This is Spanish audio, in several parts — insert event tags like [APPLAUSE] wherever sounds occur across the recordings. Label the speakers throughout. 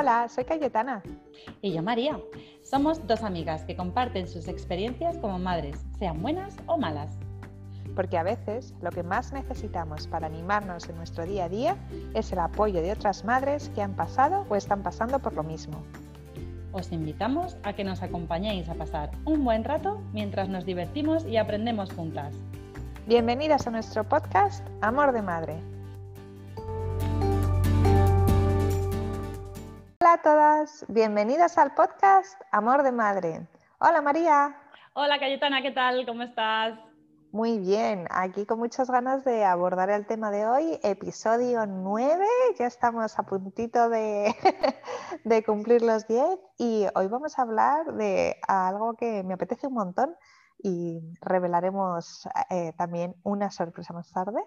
Speaker 1: Hola, soy Cayetana.
Speaker 2: Y yo María. Somos dos amigas que comparten sus experiencias como madres, sean buenas o malas.
Speaker 1: Porque a veces lo que más necesitamos para animarnos en nuestro día a día es el apoyo de otras madres que han pasado o están pasando por lo mismo.
Speaker 2: Os invitamos a que nos acompañéis a pasar un buen rato mientras nos divertimos y aprendemos juntas.
Speaker 1: Bienvenidas a nuestro podcast Amor de Madre. Bienvenidas al podcast Amor de Madre. Hola María.
Speaker 2: Hola Cayetana, ¿qué tal? ¿Cómo estás?
Speaker 1: Muy bien, aquí con muchas ganas de abordar el tema de hoy, episodio 9, ya estamos a puntito de, [LAUGHS] cumplir los 10 y hoy vamos a hablar de algo que me apetece un montón y revelaremos eh, también una sorpresa más tarde.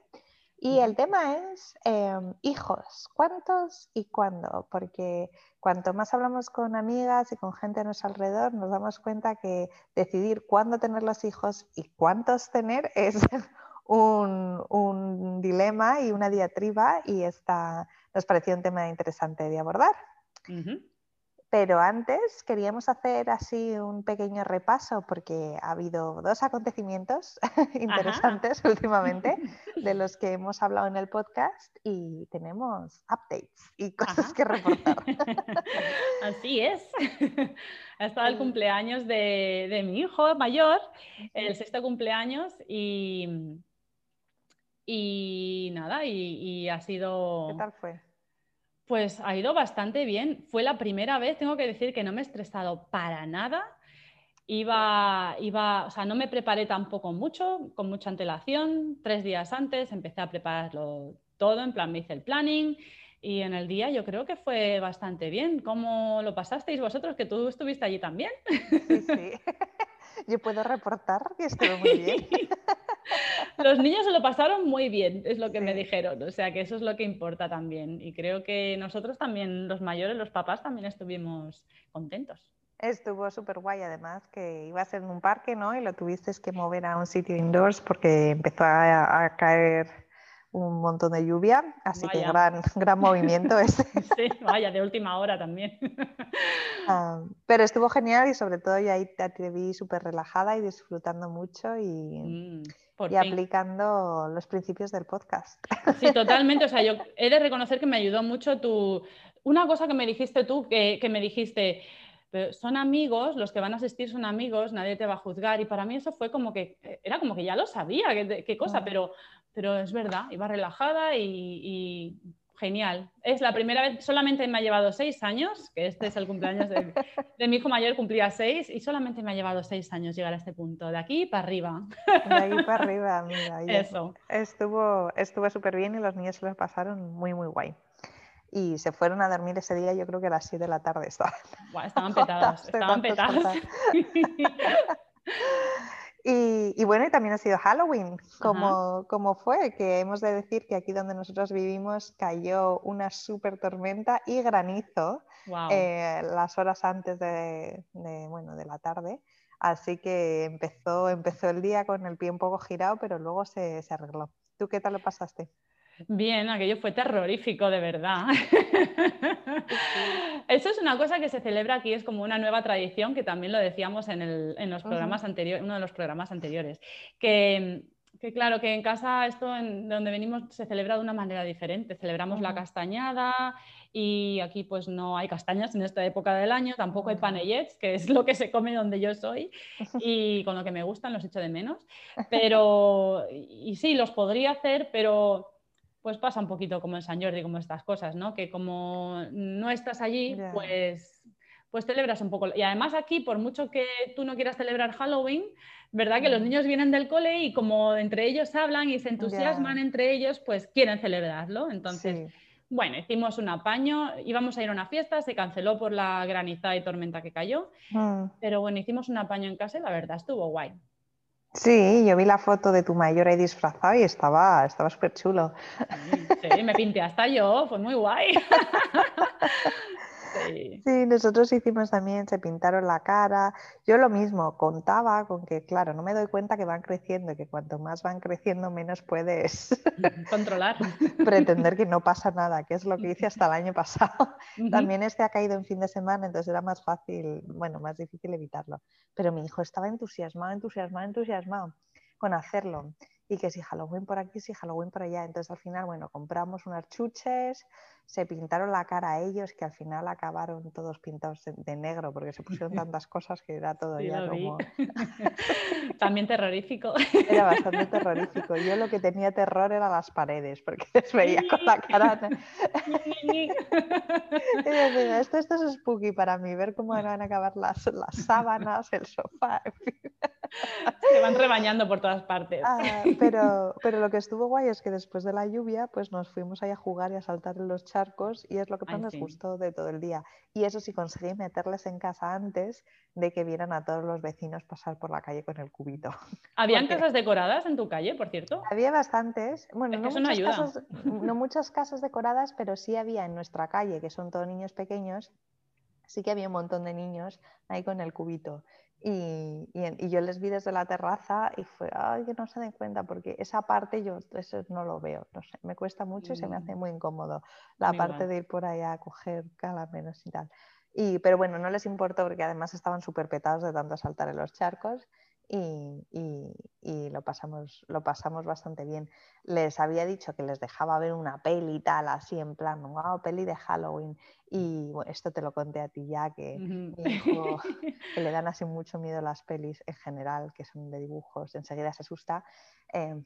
Speaker 1: Y el tema es em, hijos, ¿cuántos y cuándo? Porque cuanto más hablamos con amigas y con gente a nuestro alrededor, nos damos cuenta que decidir cuándo tener los hijos y cuántos tener [LAUGHS] es un, dilema y una diatriba y esta nos pareció un tema interesante de abordar. Pero antes queríamos hacer así un pequeño repaso porque ha habido dos acontecimientos [LAUGHS] interesantes [LAUGHS] últimamente de [LAUGHS] los que hemos hablado en el podcast y tenemos updates y cosas que reportar.
Speaker 2: Así es. Ha estado el cumpleaños de, mi hijo mayor, el sexto cumpleaños y, y nada, y ha sido...
Speaker 1: ¿Qué tal fue?
Speaker 2: Pues ha ido bastante bien. Fue la primera vez, tengo que decir que no me he estresado para nada. Iba, iba, o sea, no me preparé tampoco mucho, con mucha antelación. Tres días antes empecé a prepararlo todo, en plan me hice el planning y en el día yo creo que fue bastante bien. ¿Cómo lo pasasteis vosotros? Que tú estuviste allí también.
Speaker 1: Sí, sí. [LAUGHS] Yo puedo reportar que estuvo muy bien. [LAUGHS]
Speaker 2: Los niños se lo pasaron muy bien, es lo que me dijeron, o sea que eso es lo que importa también. Y creo que nosotros también, los mayores, los papás, también estuvimos contentos.
Speaker 1: Estuvo súper guay, además, que iba a ser en un parque, ¿no? Y lo tuviste que mover a un sitio indoors porque empezó a, caer un montón de lluvia, así que gran, gran movimiento [LAUGHS] ese.
Speaker 2: Sí, vaya, de última hora también. [LAUGHS]
Speaker 1: Ah, pero estuvo genial y sobre todo yo ahí te vi súper relajada y disfrutando mucho y, mm y aplicando los principios del podcast.
Speaker 2: Sí, totalmente. O sea, yo [LAUGHS] he de reconocer que me ayudó mucho tu... Una cosa que me dijiste tú, que, me dijiste, son amigos, los que van a asistir son amigos, nadie te va a juzgar. Y para mí eso fue como que, era como que ya lo sabía, qué, cosa, pero, pero es verdad, iba relajada y Genial. Es la primera vez, solamente me ha llevado seis años, que este es el cumpleaños de, mi hijo mayor, cumplía seis, y solamente me ha llevado seis años llegar a este punto, de aquí para arriba.
Speaker 1: De ahí para arriba, mira. Eso. Estuvo estuvo súper bien y los niños se lo pasaron muy, muy guay. Y se fueron a dormir ese día, yo creo que a las 7 de la tarde estaban.
Speaker 2: estaban petados, [LAUGHS] estaban petados. [LAUGHS]
Speaker 1: Y, bueno, y también ha sido Halloween, como, como, fue, que hemos de decir que aquí donde nosotros vivimos cayó una súper tormenta y granizo eh, las horas antes de, bueno, de la tarde. Así que empezó, empezó el día con el pie un poco girado, pero luego se, se arregló. ¿Tú qué tal lo pasaste?
Speaker 2: Bien, aquello fue terrorífico, de verdad. [LAUGHS] Eso es una cosa que se celebra aquí, es como una nueva tradición, que también lo decíamos en, los programas anteriores, uno de los programas anteriores, que, claro, que en casa esto, en donde venimos, se celebra de una manera diferente. Celebramos la castañada y aquí pues no hay castañas en esta época del año, tampoco hay panellets, que es lo que se come donde yo soy [LAUGHS] y con lo que me gustan los echo de menos. Pero, y sí, los podría hacer, pero pues pasa un poquito como en San Jordi, como estas cosas, ¿no? Que como no estás allí, pues, pues celebras un poco. Y además aquí, por mucho que tú no quieras celebrar Halloween, ¿verdad? Que los mm. niños vienen del cole y como entre ellos hablan y se entusiasman entre ellos, pues quieren celebrarlo. Entonces, bueno, hicimos un apaño, íbamos a ir a una fiesta, se canceló por la granizada y tormenta que cayó, mm. pero bueno, hicimos un apaño en casa y la verdad estuvo guay.
Speaker 1: Sí, yo vi la foto de tu mayor ahí disfrazado y estaba estaba súper chulo.
Speaker 2: Sí, me pinté hasta yo, fue muy guay. [LAUGHS]
Speaker 1: Sí. nosotros hicimos también, se pintaron la cara. Yo lo mismo, contaba con que, claro, no me doy cuenta que van creciendo y que cuanto más van creciendo, menos puedes [LAUGHS]
Speaker 2: controlar. [LAUGHS]
Speaker 1: pretender que no pasa nada, que es lo que hice hasta el año pasado. También este ha caído en fin de semana, entonces era más fácil, bueno, más difícil evitarlo. Pero mi hijo estaba entusiasmado, entusiasmado, entusiasmado con hacerlo y que si Halloween por aquí, si Halloween por allá. Entonces al final, bueno, compramos unas chuches, se pintaron la cara a ellos, que al final acabaron todos pintados de, negro porque se pusieron [LAUGHS] tantas cosas que era todo ya como... [LAUGHS]
Speaker 2: También terrorífico. [LAUGHS]
Speaker 1: Era bastante terrorífico. Yo lo que tenía terror era las paredes, porque les veía con la cara... esto, esto es spooky para mí, ver cómo van a acabar las, las sábanas, el sofá, en fin.
Speaker 2: Se van rebañando por todas partes.
Speaker 1: Ah, pero, pero lo que estuvo guay es que después de la lluvia, pues nos fuimos ahí a jugar y a saltar en los charcos y es lo que más nos gustó de todo el día. Y eso sí conseguí meterles en casa antes de que vieran a todos los vecinos pasar por la calle con el cubito. [LAUGHS]
Speaker 2: ¿Habían casas decoradas en tu calle, por cierto?
Speaker 1: Había bastantes. Bueno, no, muchas casas, no muchas casas decoradas, pero sí había en nuestra calle, que son todos niños pequeños, sí que había un montón de niños ahí con el cubito. Y, yo les vi desde la terraza y fue, ay, que no se den cuenta, porque esa parte yo eso no lo veo, no sé, me cuesta mucho y se me hace mm. muy incómodo la parte de ir por ahí a coger calamenos y tal. Y, pero bueno, no les importó porque además estaban súper petados de tanto saltar en los charcos y, y, lo, pasamos, lo pasamos bastante bien. Les había dicho que les dejaba ver una peli y tal, así en plan, wow, peli de Halloween. Y bueno, esto te lo conté a ti ya, que mi hijo, que le [LAUGHS] dan así mucho miedo las pelis en general, que son de dibujos, enseguida se asusta, em,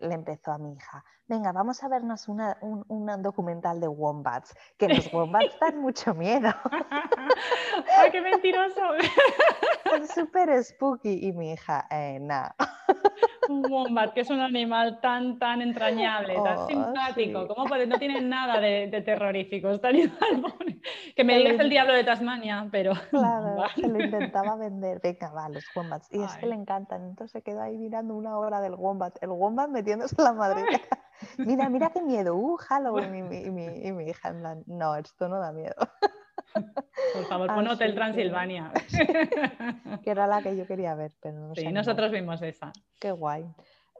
Speaker 1: le empezó a mi hija, venga, vamos a vernos una, un, un, documental de wombats, que los wombats dan mucho miedo. [LAUGHS]
Speaker 2: ¡Ay, qué mentiroso!
Speaker 1: Es súper spooky y mi hija, eh, nada. [LAUGHS]
Speaker 2: Un wombat, que es un animal tan, tan entrañable, tan oh, simpático. ¿Cómo puede? No tiene nada de, terrorífico. Está [LAUGHS] que me digas el diablo de Tasmania, pero.
Speaker 1: Claro, [LAUGHS] se lo intentaba vender. Venga, va, los wombats. Y es que le encantan. Entonces se quedó ahí mirando una hora del wombat. El wombat metiéndose en la madre. [LAUGHS] mira, mira qué miedo. Uh, Halloween. Y mi, y mi hija en plan, no, esto no da miedo.
Speaker 2: Por favor, pon Hotel Transilvania. [LAUGHS]
Speaker 1: que era la que yo quería ver, pero no
Speaker 2: Sí, nosotros vimos esa.
Speaker 1: Qué guay.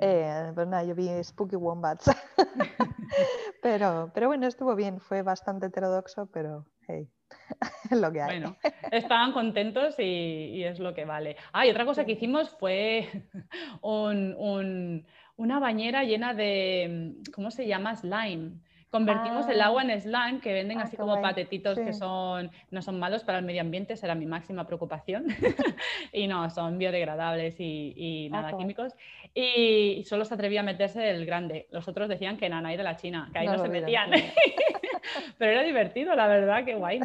Speaker 1: Eh, pues nada, yo vi Spooky Wombats. [LAUGHS] pero, pero bueno, estuvo bien, fue bastante heterodoxo, pero hey, [LAUGHS] lo que hay.
Speaker 2: Bueno, estaban contentos y, es lo que vale. Ah, y otra cosa que hicimos fue una bañera llena de, ¿cómo se llama? Slime Convertimos el agua ah. en slime, que venden ah, así como patetitos que son, no son malos para el medio ambiente, será mi máxima preocupación. [LAUGHS] y no, son biodegradables y, ah, nada químicos. Y solo se atrevía a meterse el grande. Los otros decían que nanay de la China, que ahí no, se metían. [LAUGHS] Pero era divertido, la verdad, qué guay.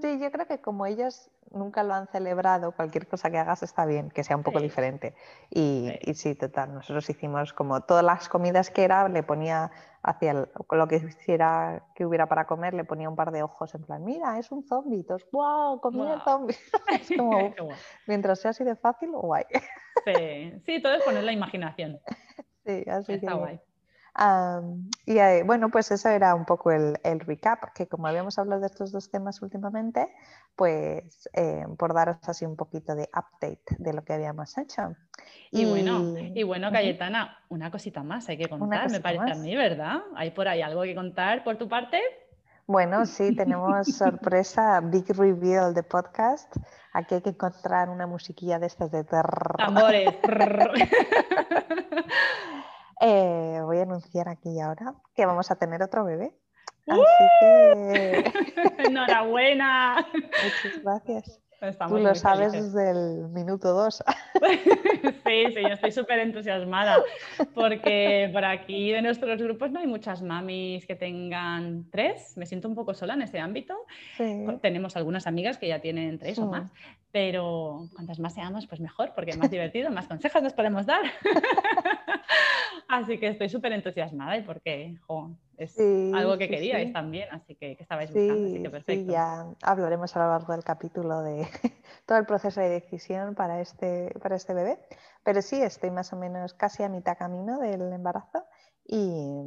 Speaker 1: Sí, yo creo que como ellos nunca lo han celebrado, cualquier cosa que hagas está bien, que sea un poco diferente. Y sí. y sí. total, nosotros hicimos como todas las comidas que era, le ponía hacia lo que quisiera que hubiera para comer, le ponía un par de ojos en plan, mira, es un zombie, entonces, wow, comida zombie. [LAUGHS] es como, [LAUGHS] mientras sea así de fácil, guay.
Speaker 2: sí, sí, todo es poner la imaginación. [LAUGHS]
Speaker 1: Sí, así Está guay y eh, bueno, pues eso era un poco el, recap, que como habíamos hablado de estos dos temas últimamente, pues eh, por daros así un poquito de update de lo que habíamos hecho.
Speaker 2: Y, bueno, y bueno, Cayetana, una cosita más hay que contar, me parece a mí, ¿verdad? ¿Hay por ahí algo que contar por tu parte?
Speaker 1: Bueno, sí, tenemos [LAUGHS] sorpresa, big reveal de podcast. Aquí hay que encontrar una musiquilla de estas de terror.
Speaker 2: Tambores. [LAUGHS]
Speaker 1: Eh, voy a anunciar aquí y ahora que vamos a tener otro bebé.
Speaker 2: Así que... [LAUGHS] [LAUGHS] ¡Enhorabuena!
Speaker 1: Muchas gracias. Tú lo sabes desde el minuto dos. [LAUGHS]
Speaker 2: Sí, sí, yo estoy súper entusiasmada porque por aquí de nuestros grupos no hay muchas mamis que tengan tres. Me siento un poco sola en ese ámbito. Tenemos algunas amigas que ya tienen tres o más, pero cuantas más seamos, pues mejor, porque es más divertido, más consejos nos podemos dar. Así que estoy súper entusiasmada y porque es algo que queríais también, así que, que estabais buscando, así que perfecto.
Speaker 1: Sí, ya hablaremos a lo largo del capítulo de [LAUGHS] todo el proceso de decisión para este, para este bebé, pero sí, estoy más o menos casi a mitad camino del embarazo y,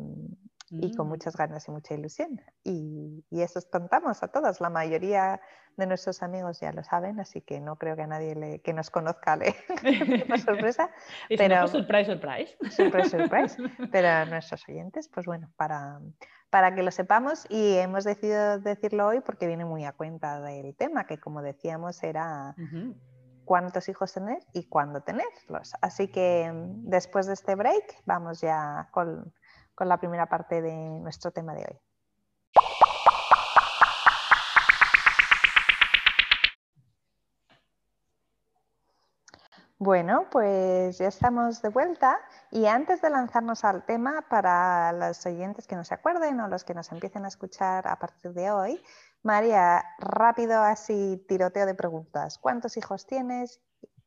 Speaker 1: y con
Speaker 2: Mm.
Speaker 1: muchas ganas y mucha ilusión. Y, y eso os contamos a todos. La mayoría de nuestros amigos ya lo saben, así que no creo que a nadie le- que nos conozca le [LAUGHS] una [LAUGHS] sorpresa.
Speaker 2: y si
Speaker 1: pero-
Speaker 2: pues surprise, surprise.
Speaker 1: Surprise, surprise. [LAUGHS] Pero a nuestros oyentes, pues bueno, para, para que lo sepamos y hemos decidido decirlo hoy porque viene muy a cuenta del tema, que como decíamos era cuántos hijos tener y cuándo tenerlos. Así que mm, después de este break vamos ya con, con la primera parte de nuestro tema de hoy. Bueno, pues ya estamos de vuelta y antes de lanzarnos al tema, para los oyentes que no se acuerden o los que nos empiecen a escuchar a partir de hoy, María, rápido así tiroteo de preguntas. ¿Cuántos hijos tienes?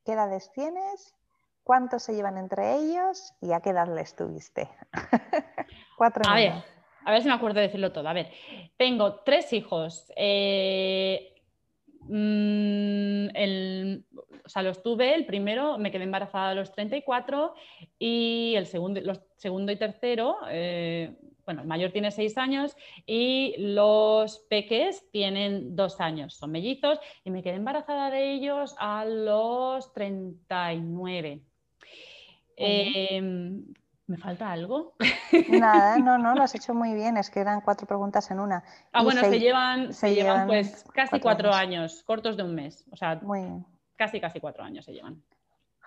Speaker 1: ¿Qué edades tienes? ¿Cuántos se llevan entre ellos? ¿Y a qué edad les tuviste? [LAUGHS] Cuatro
Speaker 2: A ver, a ver si me acuerdo de decirlo todo. A ver, tengo tres hijos. eh, mm, el- o sea, los tuve, el primero me quedé embarazada a los 34 y el segundo, los segundo y tercero, eh, bueno, el mayor tiene seis años y los peques tienen dos años, son mellizos y me quedé embarazada de ellos a los 39. Eh, ¿Me falta algo?
Speaker 1: Nada, no, no, lo has [LAUGHS] hecho muy bien. Es que eran cuatro preguntas en una.
Speaker 2: Ah,
Speaker 1: Y
Speaker 2: bueno, se, llevan, se,
Speaker 1: se
Speaker 2: llevan,
Speaker 1: llevan
Speaker 2: pues casi
Speaker 1: cuatro
Speaker 2: cuatro
Speaker 1: años.
Speaker 2: años. cortos de un mes. O sea,
Speaker 1: Muy bien.
Speaker 2: casi, casi cuatro años se llevan.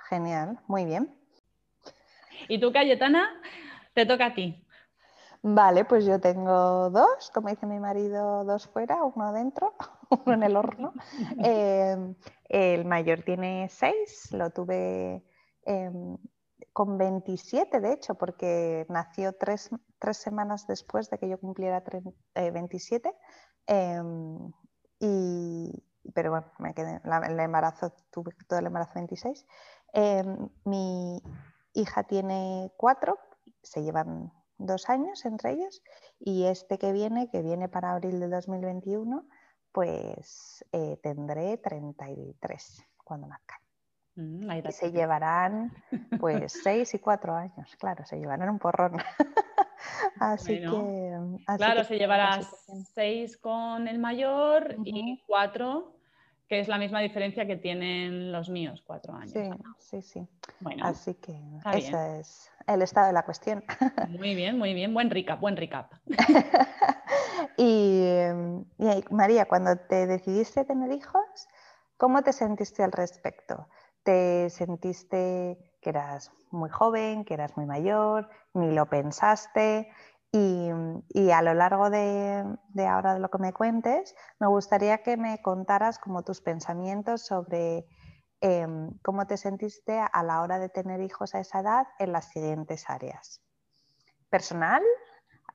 Speaker 1: Genial, muy bien.
Speaker 2: ¿Y tú, Cayetana? Te toca a ti.
Speaker 1: Vale, pues yo tengo dos, como dice mi marido, dos fuera, uno dentro, [LAUGHS] uno en el horno. [LAUGHS] Eh, el mayor tiene seis, lo tuve em, con 27, de hecho, porque nació tres, tres semanas después de que yo cumpliera tre- eh, 27. em, y, pero bueno, me quedé, el embarazo, tuve todo el embarazo 26. Em, mi hija tiene cuatro, se llevan dos años entre ellos y este que viene, que viene para abril de 2021, pues eh, tendré 33 cuando nazca.
Speaker 2: Mm,
Speaker 1: Y se llevarán pues [LAUGHS] 6 y 4 años, claro, se llevarán un porrón. [LAUGHS] así
Speaker 2: Bueno,
Speaker 1: que... así
Speaker 2: Claro,
Speaker 1: que
Speaker 2: se llevará seis con el mayor y cuatro, que es la misma diferencia que tienen los míos, cuatro años.
Speaker 1: Sí, sí, sí.
Speaker 2: Bueno,
Speaker 1: Así que
Speaker 2: bien.
Speaker 1: ese es el estado de la cuestión. [LAUGHS]
Speaker 2: muy bien, muy bien. Buen recap, buen recap.
Speaker 1: y, em, y María, cuando te decidiste tener hijos, ¿cómo te sentiste al respecto? ¿Te sentiste que eras muy joven, que eras muy mayor, ni lo pensaste? Y, y a lo largo de, de ahora de lo que me cuentes, me gustaría que me contaras como tus pensamientos sobre em, cómo te sentiste a la hora de tener hijos a esa edad en las siguientes áreas. Personal,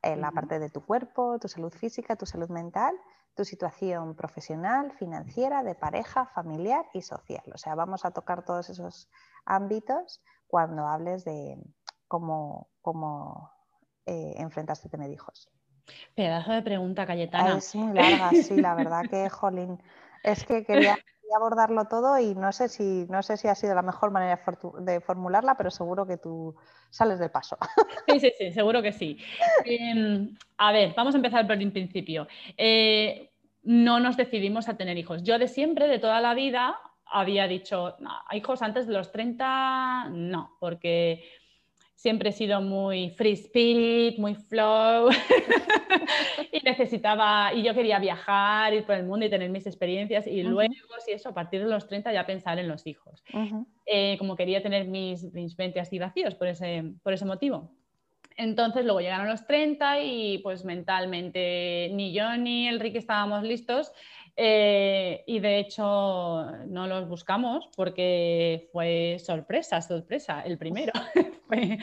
Speaker 1: en la parte de tu cuerpo, tu salud física, tu salud mental, tu situación profesional, financiera, de pareja, familiar y social. O sea, vamos a tocar todos esos ámbitos cuando hables de cómo, cómo eh, enfrentaste a tener hijos.
Speaker 2: Pedazo de pregunta, Cayetana.
Speaker 1: Es muy larga, sí, la verdad que, jolín, es que quería, abordarlo todo y no sé si, no sé si ha sido la mejor manera de formularla, pero seguro que tú sales del paso. [LAUGHS]
Speaker 2: Sí, sí, sí, seguro que sí. Em, a ver, vamos a empezar por el principio. Eh, no nos decidimos a tener hijos. Yo de siempre, de toda la vida, había dicho, "No, hijos antes de los 30, no, porque siempre he sido muy free spirit, muy flow [LAUGHS] y necesitaba, y yo quería viajar, ir por el mundo y tener mis experiencias y
Speaker 1: Ujú.
Speaker 2: luego, si eso, a partir de los 30 ya pensar en los hijos
Speaker 1: Ujú,
Speaker 2: eh, como quería tener mis, mis 20 así vacíos por ese, por ese motivo. Entonces luego llegaron los 30 y pues mentalmente ni yo ni Enrique estábamos listos eh, y de hecho no los buscamos porque fue sorpresa, sorpresa, el primero. [LAUGHS] Fue,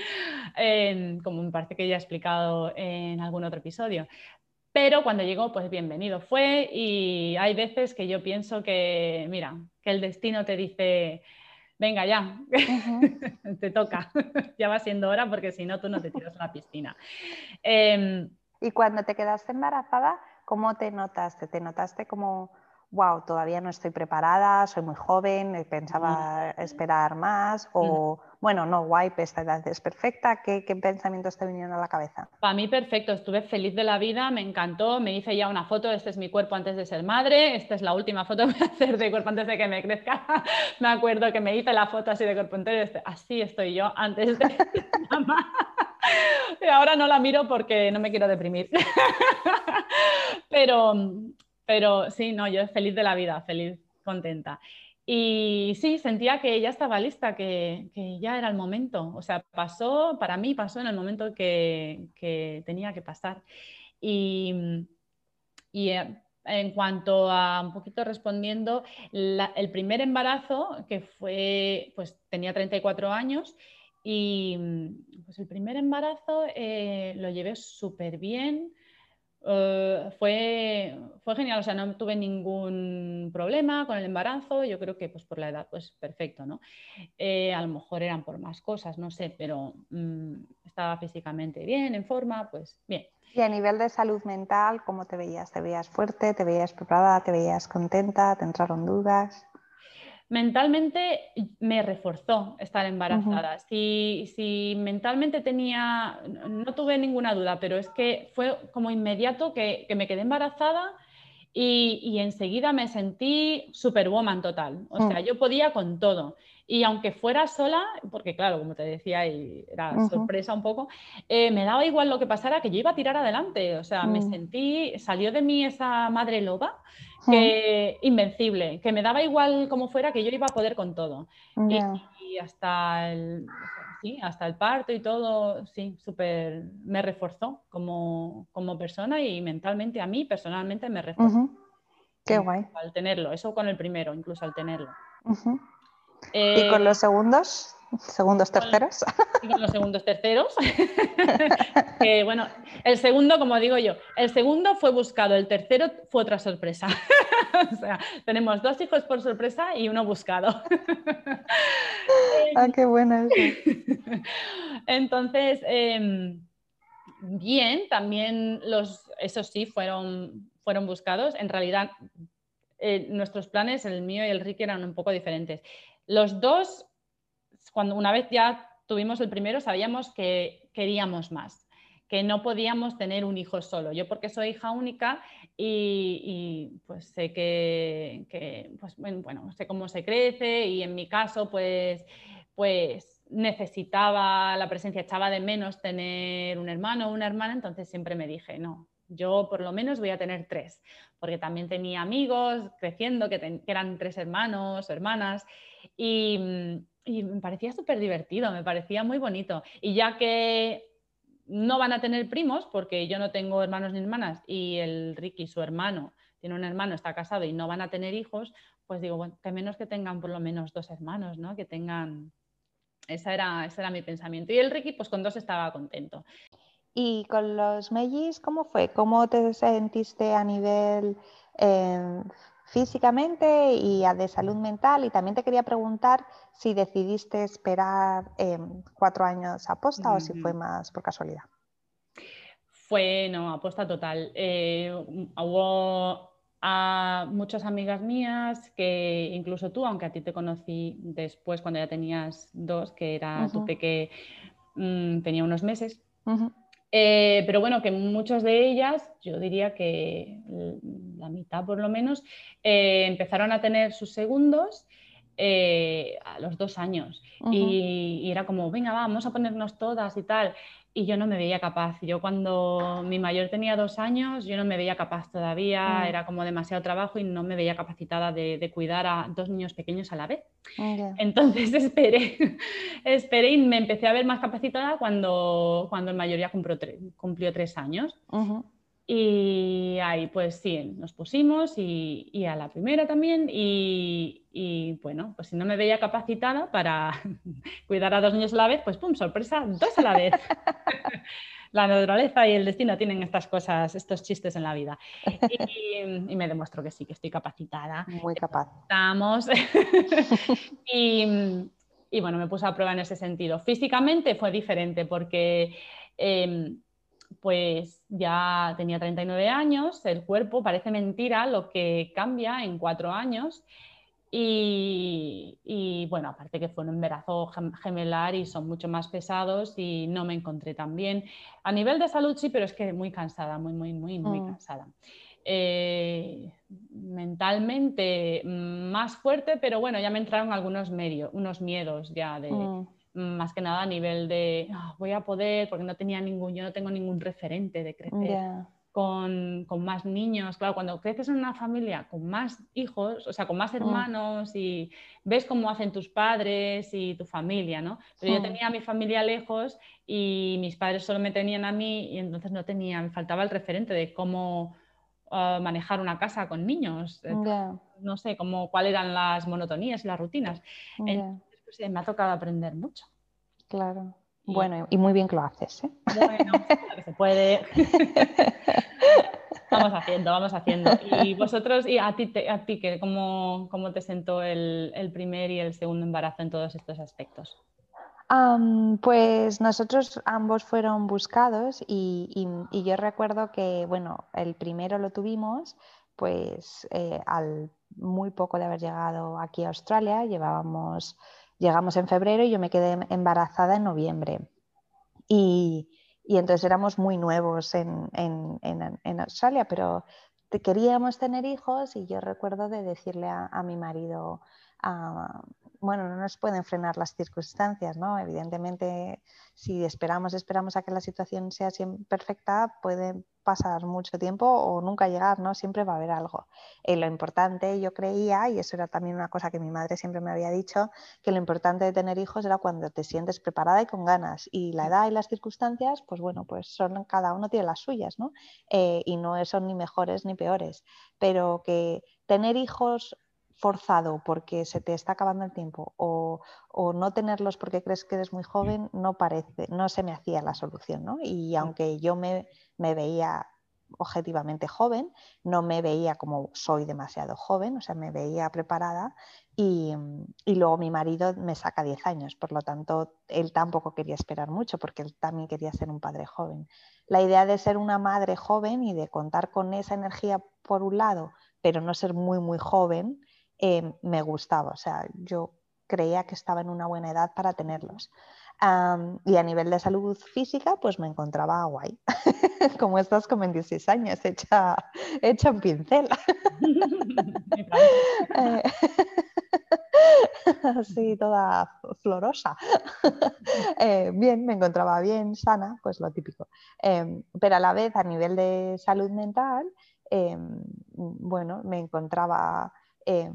Speaker 2: eh, como me parece que ya he explicado en algún otro episodio. Pero cuando llegó, pues bienvenido fue y hay veces que yo pienso que, mira, que el destino te dice, venga ya, [LAUGHS] te toca, [LAUGHS] ya va siendo hora porque si no tú no te tiras a la piscina. Em,
Speaker 1: Y cuando te quedaste embarazada, ¿cómo te notaste? ¿Te notaste como, wow, todavía no estoy preparada, soy muy joven, eh, pensaba esperar más? ¿O bueno, no, guay, esta edad es perfecta, ¿qué, pensamientos te vinieron a la cabeza?
Speaker 2: Para mí perfecto, estuve feliz de la vida, me encantó, me hice ya una foto, este es mi cuerpo antes de ser madre, esta es la última foto que [LAUGHS] voy a hacer de cuerpo antes de que me crezca. [LAUGHS] me acuerdo que me hice la foto así de cuerpo entero, este, así estoy yo antes de [LAUGHS] mamá. Y [LAUGHS] ahora no la miro porque no me quiero deprimir. [LAUGHS] pero, pero sí, no, yo feliz de la vida, feliz, contenta. Y sí, sentía que ya estaba lista, que, ya era el momento. O sea, pasó, para mí pasó en el momento que, tenía que pasar. Y, eh, en cuanto a un poquito respondiendo, el primer embarazo, que fue, pues tenía 34 años, y pues el primer embarazo eh, lo llevé súper bien. Eh, fue, fue genial, o sea, no tuve ningún problema con el embarazo, yo creo que pues por la edad, pues perfecto, ¿no? Eh, a lo mejor eran por más cosas, no sé, pero mm, estaba físicamente bien, en forma, pues bien.
Speaker 1: Y a nivel de salud mental, ¿cómo te veías? ¿Te veías fuerte? ¿Te veías preparada? ¿Te veías contenta? ¿Te entraron dudas?
Speaker 2: Mentalmente me reforzó estar embarazada. si, mentalmente tenía, no tuve ninguna duda, pero es que fue como inmediato que, me quedé embarazada y, enseguida me sentí superwoman total. O sea, mm. yo podía con todo. Y aunque fuera sola, porque claro, como te decía, y era sorpresa un poco, eh, me daba igual lo que pasara, que yo iba a tirar adelante. O sea, me mm. sentí, salió de mí esa madre loba que invencible, que me daba igual como fuera, que yo iba a poder con todo. Y, hasta el, sí, hasta el parto y todo, sí, súper, me reforzó como, como, persona y mentalmente a mí, personalmente, me reforzó.
Speaker 1: Qué guay.
Speaker 2: Al tenerlo, eso con el primero, incluso al tenerlo.
Speaker 1: ¿Y con los eh, segundos? Segundos terceros.
Speaker 2: Y con los segundos terceros. [LAUGHS] bueno, el segundo, como digo yo, el segundo fue buscado, el tercero fue otra sorpresa. [LAUGHS] o sea, tenemos dos hijos por sorpresa y uno buscado.
Speaker 1: ah, qué buena. [LAUGHS]
Speaker 2: Entonces, em, bien, también los, esos sí, fueron, fueron buscados. En realidad, eh, nuestros planes, el mío y el Ricky, eran un poco diferentes. Los dos cuando una vez ya tuvimos el primero, sabíamos que queríamos más, que no podíamos tener un hijo solo. Yo porque soy hija única y, pues sé que, pues, bueno, sé cómo se crece y en mi caso pues, pues necesitaba la presencia, echaba de menos tener un hermano o una hermana, entonces siempre me dije, no, yo por lo menos voy a tener tres, porque también tenía amigos creciendo que, que eran tres hermanos o hermanas y, y me parecía súper divertido, me parecía muy bonito. Y ya que no van a tener primos, porque yo no tengo hermanos ni hermanas, y el Ricky, su hermano, tiene un hermano, está casado y no van a tener hijos, pues digo, bueno, que menos que tengan por lo menos dos hermanos, ¿no? Que tengan... Esa era, ese era mi pensamiento. Y el Ricky, pues con dos estaba contento.
Speaker 1: ¿Y con los mellis cómo fue? ¿Cómo te sentiste a nivel eh, físicamente y de salud mental. Y también te quería preguntar si decidiste esperar em, cuatro años a posta o si fue más por casualidad.
Speaker 2: Fue, no, aposta total. Eh, hubo a muchas amigas mías que incluso tú, aunque a ti te conocí después cuando ya tenías dos, que era tu peque, mm, tenía unos meses. Eh, pero bueno, que muchas de ellas, yo diría que la mitad por lo menos, eh, empezaron a tener sus segundos eh, a los dos años. y, y, era como, venga, vamos a ponernos todas y tal y yo no me veía capaz. Yo cuando mi mayor tenía dos años, yo no me veía capaz todavía, mm. era como demasiado trabajo y no me veía capacitada de, cuidar a dos niños pequeños a la vez. Entonces [LAUGHS] esperé, esperé y me empecé a ver más capacitada cuando, cuando el mayor ya cumplió, cumplió tres años. Y ahí pues sí, nos pusimos y, a la primera también y, bueno, pues si no me veía capacitada para [LAUGHS] cuidar a dos niños a la vez, pues pum, sorpresa, dos a la vez. [LAUGHS] la naturaleza y el destino tienen estas cosas, estos chistes en la vida. Y, me demuestro que sí, que estoy capacitada.
Speaker 1: Muy capaz.
Speaker 2: Estamos. [LAUGHS] y, bueno, me puse a prueba en ese sentido. Físicamente fue diferente porque... Em, pues ya tenía 39 años, el cuerpo parece mentira lo que cambia en cuatro años Y, bueno, aparte que fue un embarazo gemelar y son mucho más pesados y no me encontré tan bien. A nivel de salud sí, pero es que muy cansada, muy, muy, muy, muy mm. cansada. Eh, mentalmente mm, más fuerte, pero bueno, ya me entraron algunos medios, unos miedos ya de... Mm. Más que nada a nivel de ah, voy a poder, porque no tenía ningún, yo no tengo ningún referente de crecer con, más niños. Claro, cuando creces en una familia con más hijos, o sea, con más mm. hermanos y ves cómo hacen tus padres y tu familia, ¿no? Pero yo tenía a mi familia lejos y mis padres solo me tenían a mí y entonces no tenía, me faltaba el referente de cómo ah, manejar una casa con niños. Eh, no sé cómo, cuáles eran las monotonías y las rutinas. Entonces, pues, eh, me ha tocado aprender mucho.
Speaker 1: Claro. Bueno, y muy bien que lo haces. ¿eh?
Speaker 2: Bueno, que se puede. [LAUGHS] vamos haciendo, vamos haciendo. Y vosotros, y a ti, a ti ¿cómo, ¿cómo, te sentó el, primer y el segundo embarazo en todos estos aspectos?
Speaker 1: pues nosotros ambos fueron buscados y, yo recuerdo que, bueno, el primero lo tuvimos, pues eh, al muy poco de haber llegado aquí a Australia, llevábamos Llegamos en febrero y yo me quedé embarazada en noviembre. Y, entonces éramos muy nuevos en, Australia, pero queríamos tener hijos y yo recuerdo de decirle a, mi marido, bueno, no nos pueden frenar las circunstancias, ¿no? Evidentemente, si esperamos, esperamos a que la situación sea perfecta, puede pasar mucho tiempo o nunca llegar, ¿no? Siempre va a haber algo. Y lo importante, yo creía, y eso era también una cosa que mi madre siempre me había dicho, que lo importante de tener hijos era cuando te sientes preparada y con ganas. Y la edad y las circunstancias, pues bueno, pues son, cada uno tiene las suyas, ¿no? Eh, y no son ni mejores ni peores. Pero que tener hijos forzado porque se te está acabando el tiempo o, no tenerlos porque crees que eres muy joven, no parece, no se me hacía la solución. ¿no? Y aunque yo me, veía objetivamente joven, no me veía como soy demasiado joven, o sea, me veía preparada y, y, luego mi marido me saca 10 años, por lo tanto, él tampoco quería esperar mucho porque él también quería ser un padre joven. La idea de ser una madre joven y de contar con esa energía por un lado, pero no ser muy, muy joven, Em, me gustaba. O sea, yo creía que estaba en una buena edad para tenerlos. y a nivel de salud física, pues me encontraba guay. [LAUGHS] Como estás con 26 años, hecha, hecha un pincel. [LAUGHS] Eh, [LAUGHS] así toda florosa. Eh, bien, me encontraba bien, sana, pues lo típico. Em, pero a la vez, a nivel de salud mental, em, bueno, me encontraba eh,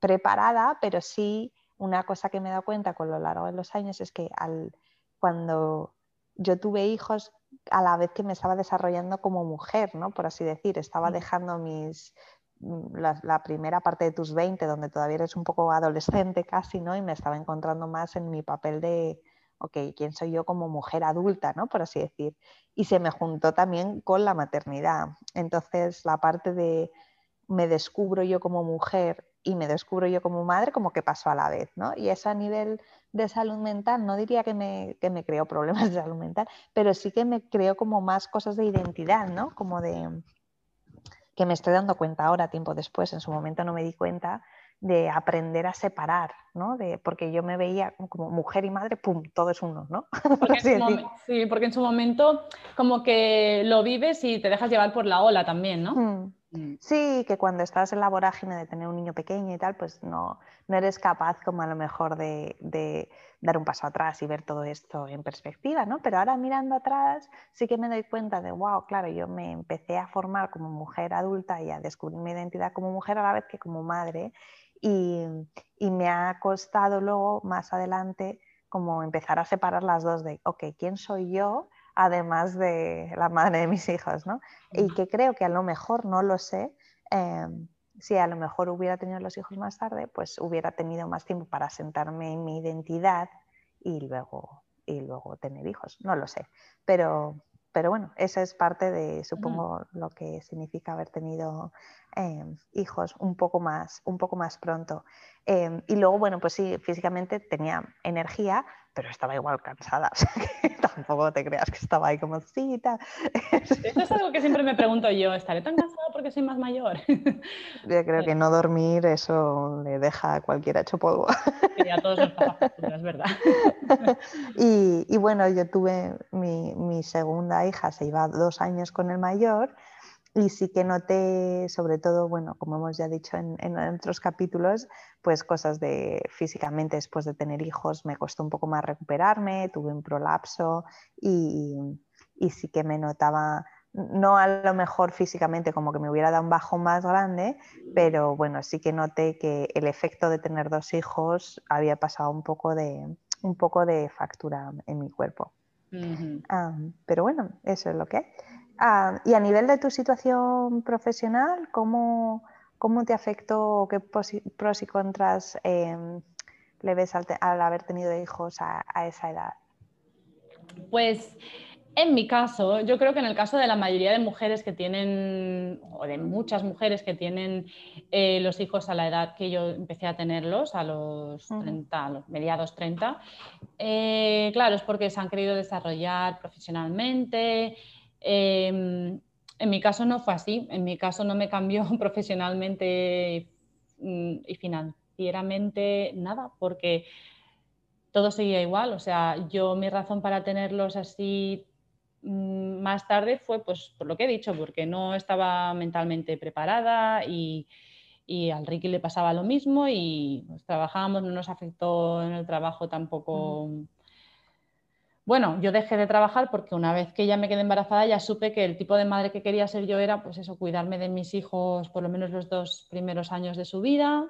Speaker 1: preparada, pero sí una cosa que me he dado cuenta con lo largo de los años es que al, cuando yo tuve hijos, a la vez que me estaba desarrollando como mujer, ¿no? por así decir, estaba mm. dejando mis, mm, la, primera parte de tus 20, donde todavía eres un poco adolescente casi, ¿no? y me estaba encontrando más en mi papel de, ok, ¿quién soy yo como mujer adulta, ¿no? por así decir? Y se me juntó también con la maternidad. Entonces, la parte de me descubro yo como mujer y me descubro yo como madre, como que pasó a la vez, ¿no? Y eso a nivel de salud mental, no diría que me, que me creó problemas de salud mental, pero sí que me creó como más cosas de identidad, ¿no? Como de que me estoy dando cuenta ahora, tiempo después, en su momento no me di cuenta de aprender a separar, ¿no? De, porque yo me veía como mujer y madre, ¡pum!, todo es uno, ¿no? [LAUGHS]
Speaker 2: sí, porque en su momento como que lo vives y te dejas llevar por la ola también, ¿no?
Speaker 1: Mm. Sí, que cuando estás en la vorágine de tener un niño pequeño y tal, pues no, no eres capaz como a lo mejor de, de, dar un paso atrás y ver todo esto en perspectiva, ¿no? Pero ahora mirando atrás sí que me doy cuenta de, wow, claro, yo me empecé a formar como mujer adulta y a descubrir mi identidad como mujer a la vez que como madre y, y me ha costado luego más adelante como empezar a separar las dos de, ok, ¿quién soy yo? Además de la madre de mis hijos, ¿no? Y que creo que a lo mejor, no lo sé, em, si a lo mejor hubiera tenido los hijos más tarde, pues hubiera tenido más tiempo para sentarme en mi identidad y luego, y luego tener hijos, no lo sé. Pero, pero bueno, eso es parte de, supongo, lo que significa haber tenido em, hijos un poco más, un poco más pronto. Em, y luego, bueno, pues sí, físicamente tenía energía, pero estaba igual cansada. [LAUGHS] O sea que tampoco te creas que estaba ahí como sí tal. [LAUGHS]
Speaker 2: Eso es algo que siempre me pregunto yo, ¿estaré tan cansada porque soy más mayor?
Speaker 1: Yo creo que no dormir eso le deja a cualquiera hecho polvo.
Speaker 2: Sí, a todos nos pasa es verdad. [LAUGHS]
Speaker 1: Y, y, bueno, yo tuve mi, mi segunda hija, se iba dos años con el mayor y sí que noté, sobre todo, bueno, como hemos ya dicho en, otros capítulos, pues cosas de físicamente después de tener hijos me costó un poco más recuperarme, tuve un prolapso y, y sí que me notaba, no a lo mejor físicamente como que me hubiera dado un bajo más grande, pero bueno, sí que noté que el efecto de tener dos hijos había pasado un poco de, un poco de factura en mi cuerpo. Ah, pero bueno, eso es lo que. Ah, y a nivel de tu situación profesional, ¿cómo, cómo te afectó, qué pros y contras em, le ves al, haber tenido hijos a, esa edad?
Speaker 2: Pues en mi caso, yo creo que en el caso de la mayoría de mujeres que tienen, o de muchas mujeres que tienen eh, los hijos a la edad que yo empecé a tenerlos, a los 30, a los mediados 30, eh, claro, es porque se han querido desarrollar profesionalmente, Em, en mi caso no fue así, en mi caso no me cambió [LAUGHS] profesionalmente mm, y financieramente nada, porque todo seguía igual. O sea, yo mi razón para tenerlos así mm, más tarde fue pues por lo que he dicho, porque no estaba mentalmente preparada y, y al Ricky le pasaba lo mismo y pues, trabajábamos, no nos afectó en el trabajo tampoco. Bueno, yo dejé de trabajar porque una vez que ya me quedé embarazada ya supe que el tipo de madre que quería ser yo era, pues eso, cuidarme de mis hijos por lo menos los dos primeros años de su vida.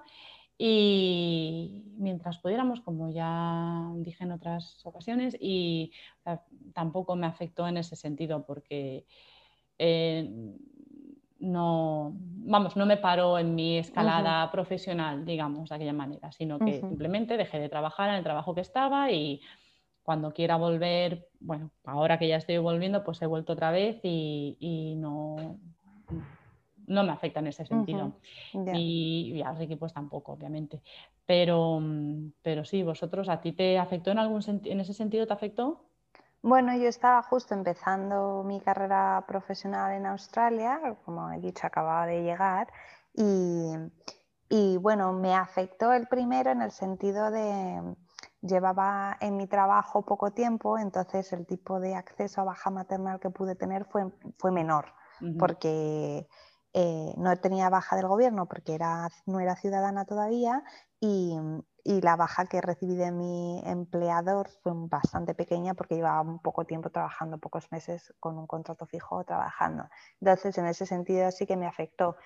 Speaker 2: Y mientras pudiéramos, como ya dije en otras ocasiones, y tampoco me afectó en ese sentido porque eh, no, vamos, no me paró en mi escalada profesional, digamos, de aquella manera, sino que simplemente dejé de trabajar en el trabajo que estaba y cuando quiera volver, bueno, ahora que ya estoy volviendo, pues he vuelto otra vez y, no, no me afecta en ese sentido. Y, y, a los equipos tampoco, obviamente. Pero, pero sí, vosotros, ¿a ti te afectó en algún en ese sentido? ¿Te afectó?
Speaker 1: Bueno, yo estaba justo empezando mi carrera profesional en Australia, como he dicho, acababa de llegar, y, y bueno, me afectó el primero en el sentido de Llevaba en mi trabajo poco tiempo, entonces el tipo de acceso a baja maternal que pude tener fue, fue menor, porque eh, no tenía baja del gobierno, porque era, no era ciudadana todavía, y, y, la baja que recibí de mi empleador fue bastante pequeña porque llevaba un poco tiempo trabajando, pocos meses con un contrato fijo trabajando. Entonces, en ese sentido sí que me afectó.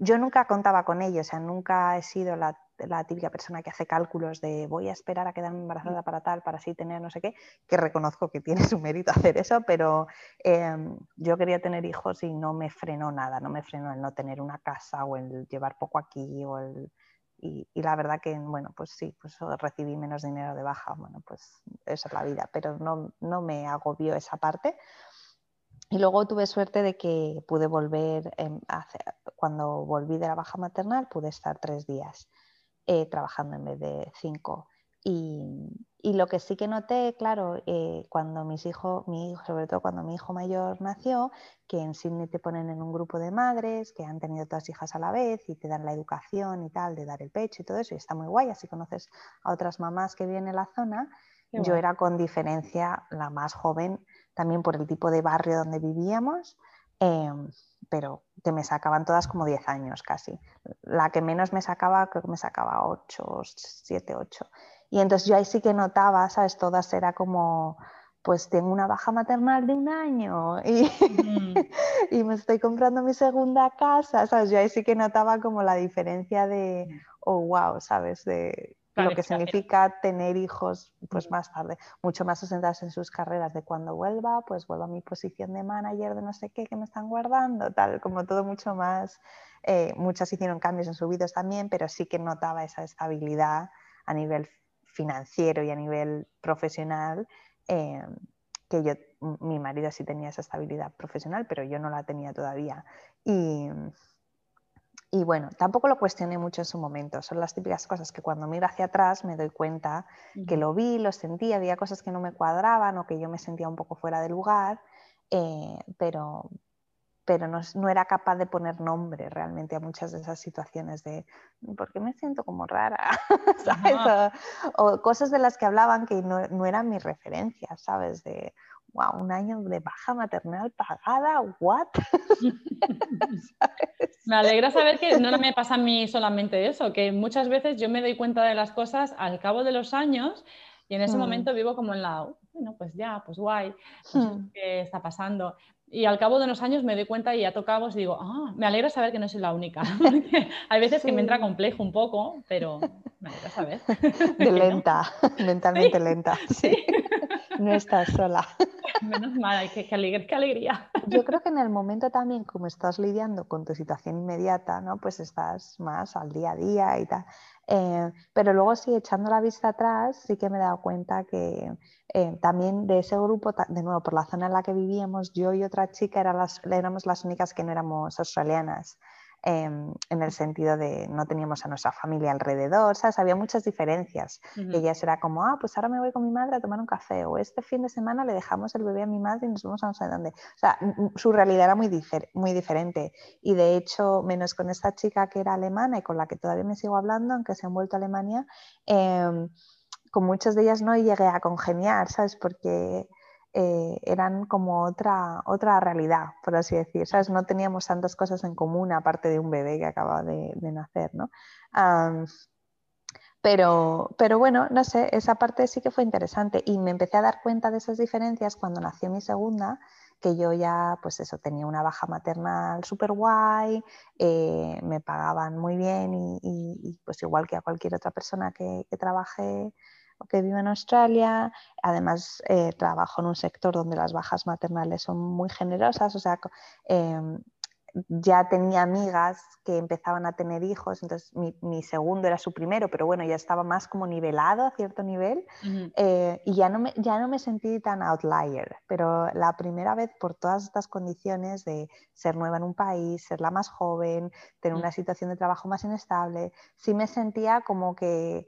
Speaker 1: Yo nunca contaba con ello, o sea, nunca he sido la, típica persona que hace cálculos de voy a esperar a quedarme embarazada para tal, para así tener no sé qué, que reconozco que tiene su mérito hacer eso, pero em, yo quería tener hijos y no me frenó nada, no me frenó el no tener una casa o el llevar poco aquí o el... Y, la verdad que, bueno, pues sí, pues recibí menos dinero de baja, bueno, pues esa es la vida, pero no, no me agobió esa parte. Y luego tuve suerte de que pude volver, cuando volví de la baja maternal, pude estar tres días eh, trabajando en vez de cinco. Y, y, lo que sí que noté, claro, eh, cuando mis hijos, mi hijo, sobre todo cuando mi hijo mayor nació, que en Sydney te ponen en un grupo de madres que han tenido todas hijas a la vez y te dan la educación y tal, de dar el pecho y todo eso, y está muy guay, así conoces a otras mamás que vienen en la zona. Yo era con diferencia la más joven también por el tipo de barrio donde vivíamos, em, pero que me sacaban todas como 10 años casi. La que menos me sacaba, creo que me sacaba 8, 7, 8. Y entonces yo ahí sí que notaba, ¿sabes? Todas era como, pues tengo una baja maternal de un año y, [LAUGHS] y, me estoy comprando mi segunda casa, ¿sabes? Yo ahí sí que notaba como la diferencia de, oh, wow, ¿sabes? De lo que significa tener hijos pues más tarde, mucho más asentados en sus carreras. De cuando vuelva, pues vuelvo a mi posición de manager de no sé qué que me están guardando, tal, como todo mucho más, eh, muchas hicieron cambios en sus vidas también, pero sí que notaba esa estabilidad a nivel financiero y a nivel profesional, eh, que yo, mi marido sí tenía esa estabilidad profesional, pero yo no la tenía todavía. Y, y bueno, tampoco lo cuestioné mucho en su momento, son las típicas cosas que cuando miro hacia atrás me doy cuenta que lo vi, lo sentí, había cosas que no me cuadraban o que yo me sentía un poco fuera de lugar, eh, pero, pero no, era capaz de poner nombre realmente a muchas de esas situaciones de ¿por qué me siento como rara? [LAUGHS] O, cosas de las que hablaban que no, no eran mis referencias, ¿sabes? De wow, un año de baja maternal pagada, what? [LAUGHS] [LAUGHS]
Speaker 2: me alegra saber que no me pasa a mí solamente eso, que muchas veces yo me doy cuenta de las cosas al cabo de los años y en ese mm. momento vivo como en la, bueno, pues ya, pues guay, pues mm. qué está pasando. Y al cabo de unos años me doy cuenta y ya tocamos y digo, ah, me alegra saber que no soy la única. [LAUGHS] hay veces que me entra complejo un poco, pero me alegra saber.
Speaker 1: De lenta, mentalmente lenta. Sí. No estás sola.
Speaker 2: Menos mal, qué, qué, alegría. [LAUGHS]
Speaker 1: Yo creo que en el momento también, como estás lidiando con tu situación inmediata, ¿no? pues estás más al día a día y tal. Eh, pero luego sí, echando la vista atrás, sí que me he dado cuenta que eh, también de ese grupo, de nuevo, por la zona en la que vivíamos, yo y otra chica las, éramos las únicas que no éramos australianas. Em, en el sentido de no teníamos a nuestra familia alrededor, ¿sabes? Había muchas diferencias. Y ellas era como, ah, pues ahora me voy con mi madre a tomar un café, o este fin de semana le dejamos el bebé a mi madre y nos vamos a no sé dónde. O sea, su realidad era muy, muy diferente. Y de hecho, menos con esta chica que era alemana y con la que todavía me sigo hablando, aunque se han vuelto a Alemania, em, con muchas de ellas no llegué a congeniar, ¿sabes? Porque eh, eran como otra, otra realidad, por así decir, ¿sabes? No teníamos tantas cosas en común aparte de un bebé que acaba de, nacer, ¿no? pero, pero bueno, no sé, esa parte sí que fue interesante y me empecé a dar cuenta de esas diferencias cuando nació mi segunda, que yo ya, pues eso, tenía una baja maternal súper guay, eh, me pagaban muy bien y, pues igual que a cualquier otra persona que trabaje que vive en Australia. Además, eh, trabajo en un sector donde las bajas maternales son muy generosas, o sea, em, ya tenía amigas que empezaban a tener hijos, entonces mi, segundo era su primero, pero bueno, ya estaba más como nivelado a cierto nivel eh, y ya no, me, ya no me sentí tan outlier, pero la primera vez por todas estas condiciones de ser nueva en un país, ser la más joven, tener mm. una situación de trabajo más inestable, sí me sentía como que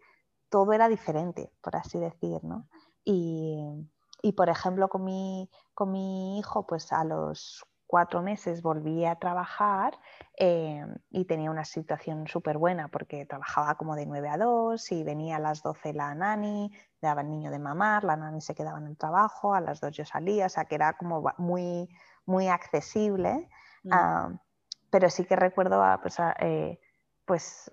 Speaker 1: todo era diferente, por así decir, ¿no? Y, por ejemplo, con mi, con mi, hijo, pues a los cuatro meses volví a trabajar eh, y tenía una situación súper buena porque trabajaba como de 9 a 2 y venía a las 12 la nani, daba el niño de mamar, la nani se quedaba en el trabajo, a las 2 yo salía, o sea que era como muy, muy accesible. Mm. Ah, pero sí que recuerdo a, pues, eh, pues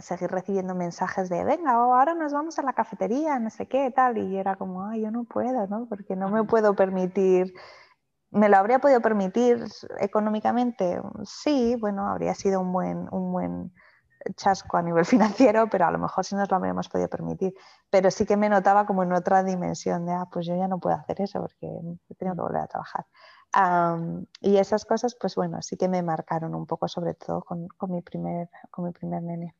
Speaker 1: seguir recibiendo mensajes de, venga, ahora nos vamos a la cafetería, no sé qué, tal, y era como, ay, yo no puedo, ¿no? Porque no me puedo permitir, ¿me lo habría podido permitir económicamente? Sí, bueno, habría sido un buen, un buen chasco a nivel [LAUGHS] financiero, pero a lo mejor sí nos lo habríamos podido permitir. Pero sí que me notaba como en otra dimensión de, ah, pues yo ya no puedo hacer eso porque he tenido que volver a trabajar y esas cosas, pues bueno, sí que me marcaron un poco, sobre todo con, mi, primer, con mi primer nene.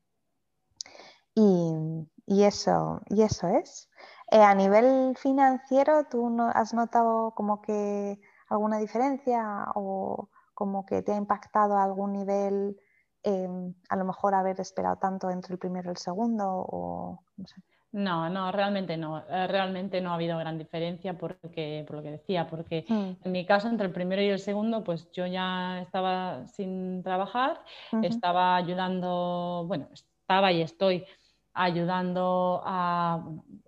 Speaker 1: Y, eso, y eso es. Eh, a nivel financiero, ¿tú no, has notado como que alguna diferencia o como que te ha impactado a algún nivel em, a lo mejor haber esperado tanto entre el primero y el segundo? O, no sé.
Speaker 2: No, no, realmente no. Eh, realmente no ha habido gran diferencia porque, por lo que decía, porque mm. en mi caso, entre el primero y el segundo, pues yo ya estaba sin trabajar, estaba ayudando, bueno, estaba y estoy ayudando a,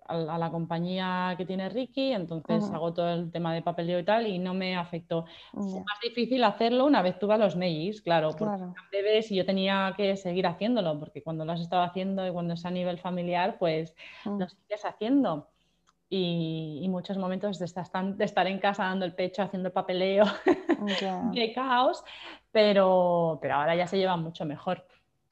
Speaker 2: la compañía que tiene Ricky, entonces hago todo el tema de papeleo y tal y no me afectó. Es más difícil hacerlo una vez tuve los mails, claro, porque bebés y yo tenía que seguir haciéndolo, porque cuando lo has estado haciendo y cuando es a nivel familiar, pues mm. lo sigues haciendo. Y, muchos momentos de estar, de estar, en casa dando el pecho, haciendo el papeleo [LAUGHS] de caos, pero, pero ahora ya se lleva mucho mejor.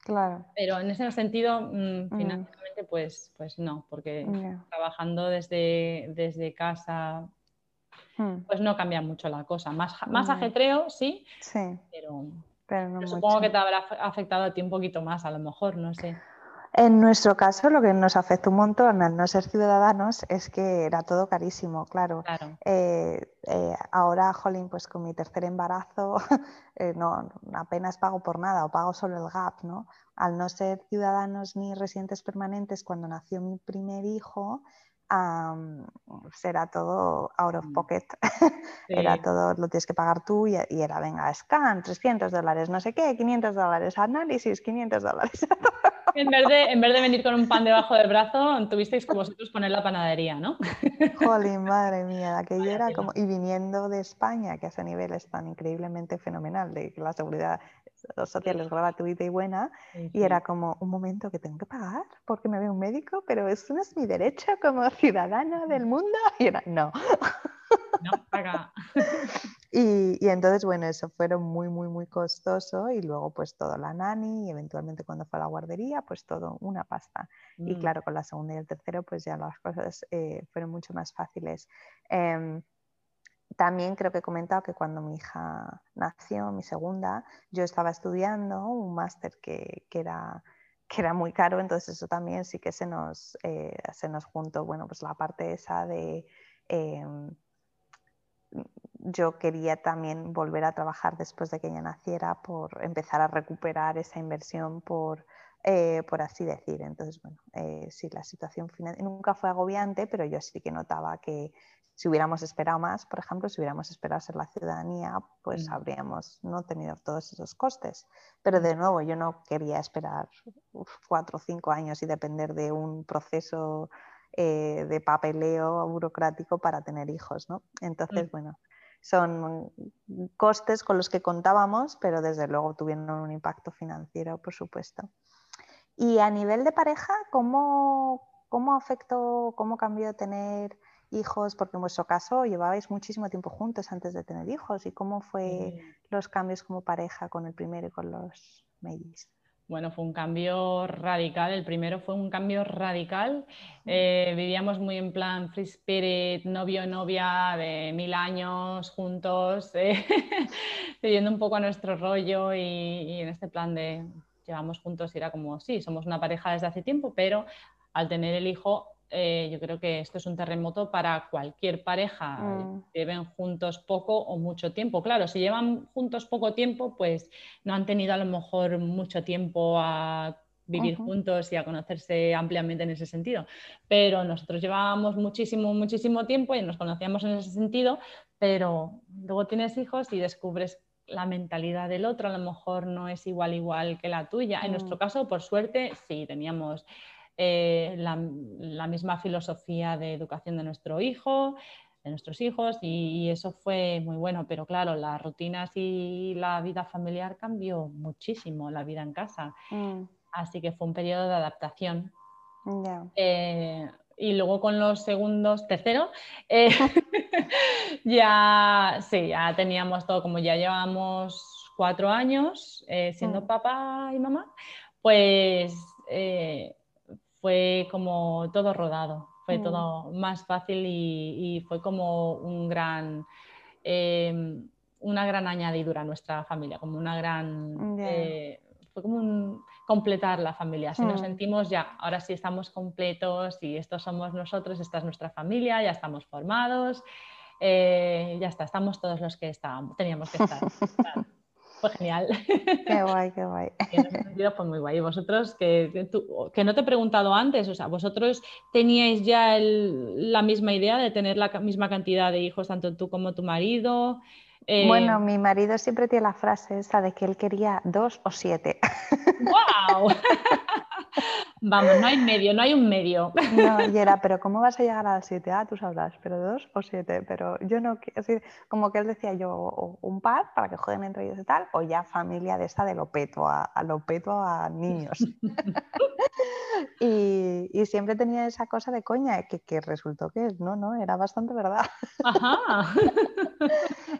Speaker 1: Claro.
Speaker 2: Pero en ese sentido, mm, mm. financieramente, pues, pues no, porque trabajando desde, desde casa, mm. pues no cambia mucho la cosa. Más, más ajetreo, sí,
Speaker 1: sí.
Speaker 2: pero, supongo que te habrá afectado a ti un poquito más, a lo mejor, no sé.
Speaker 1: En nuestro caso, lo que nos afectó un montón al no ser ciudadanos es que era todo carísimo, claro.
Speaker 2: claro.
Speaker 1: Eh, eh, ahora, jolín, pues con mi tercer embarazo, [LAUGHS] eh, no, apenas pago por nada o pago solo el GAP, ¿no? Al no ser ciudadanos ni residentes permanentes, cuando nació mi primer hijo, será todo out of mm. pocket. [LAUGHS] era todo, lo tienes que pagar tú y, y, era, venga, scan, 300 dólares, no sé qué, 500 dólares, análisis, 500 dólares. [LAUGHS]
Speaker 2: En vez, de, en vez de venir con un pan debajo del brazo, tuvisteis que vosotros poner la panadería, ¿no? [LAUGHS]
Speaker 1: Jolín, madre mía, aquello era como... Y viniendo de España, que a ese nivel es tan increíblemente fenomenal, de que la seguridad social es gratuita y buena, y era como un momento que tengo que pagar porque me ve un médico, pero eso no es mi derecho como ciudadana del mundo. [LAUGHS] Y era, no.
Speaker 2: No, paga. [LAUGHS]
Speaker 1: Y, entonces, bueno, eso fueron muy, muy, muy costoso y luego pues todo la nani y eventualmente cuando fue a la guardería, pues todo una pasta. Y mm. claro, con la segunda y el tercero pues ya las cosas eh, fueron mucho más fáciles. Em, también creo que he comentado que cuando mi hija nació, mi segunda, yo estaba estudiando un máster que, que, era, que era muy caro, entonces eso también sí que se nos, eh, se nos juntó, bueno, pues la parte esa de... Em, yo quería también volver a trabajar después de que ella naciera por empezar a recuperar esa inversión por, eh, por así decir. Entonces, bueno, eh, sí, la situación nunca fue agobiante, pero yo sí que notaba que si hubiéramos esperado más, por ejemplo, si hubiéramos esperado ser la ciudadanía, pues mm. habríamos no tenido todos esos costes. Pero de nuevo, yo no quería esperar cuatro o cinco años y depender de un proceso eh, de papeleo burocrático para tener hijos, ¿no? Entonces, mm. bueno, son costes con los que contábamos, pero desde luego tuvieron un impacto financiero, por supuesto. Y a nivel de pareja, ¿cómo, cómo afectó, cómo cambió tener hijos? Porque en vuestro caso llevabais muchísimo tiempo juntos antes de tener hijos. ¿Y cómo fue los cambios como pareja con el primero y con los mellizos?
Speaker 2: Bueno, fue un cambio radical. El primero fue un cambio radical. Eh, vivíamos muy en plan free spirit, novio, novia de mil años juntos, eh, [LAUGHS] viviendo un poco a nuestro rollo y, en este plan de llevamos juntos y era como, sí, somos una pareja desde hace tiempo, pero al tener el hijo eh, yo creo que esto es un terremoto para cualquier pareja mm. que lleven juntos poco o mucho tiempo. Claro, si llevan juntos poco tiempo, pues no han tenido a lo mejor mucho tiempo a vivir juntos y a conocerse ampliamente en ese sentido. Pero nosotros llevábamos muchísimo, muchísimo tiempo y nos conocíamos en ese sentido, pero luego tienes hijos y descubres la mentalidad del otro, a lo mejor no es igual igual que la tuya. En nuestro mm. caso, por suerte, sí, teníamos eh, la, misma filosofía de educación de nuestro hijo, de nuestros hijos, y, eso fue muy bueno. Pero claro, las rutinas y la vida familiar cambió muchísimo, la vida en casa. Mm. Así que fue un periodo de adaptación. Eh, y luego con los segundos, tercero, eh, [LAUGHS] [LAUGHS] ya, sí, ya teníamos todo, como ya llevamos cuatro años siendo mm. papá y mamá, pues fue como todo rodado, fue mm. todo más fácil y, fue como un gran, em, una gran añadidura a nuestra familia, como una gran... Eh, fue como un completar la familia. Así nos mm. sentimos ya, ahora sí estamos completos y estos somos nosotros, esta es nuestra familia, ya estamos formados, eh, ya está, estamos todos los que estábamos, teníamos que estar. [LAUGHS] genial.
Speaker 1: Qué [LAUGHS] guay, qué guay.
Speaker 2: En ese sentido fue muy guay. vosotros, que, que, no te he preguntado antes, o sea, vosotros teníais ya la misma idea de tener la misma cantidad de hijos, tanto tú como tu marido.
Speaker 1: Eh, bueno, mi marido siempre tiene la frase esa de que él quería dos o siete. [LAUGHS]
Speaker 2: ¡Wow! [LAUGHS] Vamos, no hay medio, no hay un medio.
Speaker 1: No, y era, pero ¿cómo vas a llegar a siete? Ah, tú sabrás, pero dos o siete. Pero yo no, así, como que él decía yo, un par para que jueguen entre ellos y tal, o ya familia de esta de lo peto, a, lo peto a niños. [LAUGHS] y, y, siempre tenía esa cosa de coña, que, que resultó que no, no, era bastante verdad. Ajá.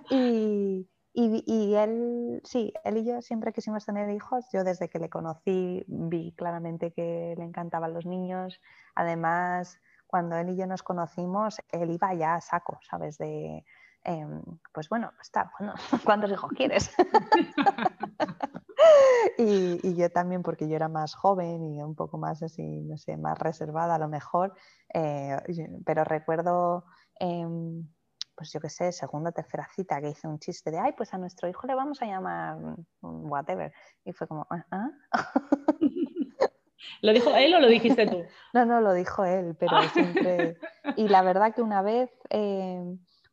Speaker 1: y, y, él, sí, él y yo siempre quisimos tener hijos. Yo desde que le conocí vi claramente que le encantaban los niños. Además, cuando él y yo nos conocimos, él iba ya a saco, ¿sabes? De, em, pues bueno, está, bueno, [LAUGHS] ¿cuántos hijos quieres? [LAUGHS] y, yo también, porque yo era más joven y un poco más así, no sé, más reservada a lo mejor. Eh, pero recuerdo... Em, pues yo qué sé, segunda o tercera cita que hice un chiste de, ay, pues a nuestro hijo le vamos a llamar whatever. Y fue como, ¿ah? [LAUGHS]
Speaker 2: ¿Lo dijo él o lo dijiste tú? [LAUGHS]
Speaker 1: No, no, lo dijo él, pero siempre... [LAUGHS] Y la verdad que una vez, eh,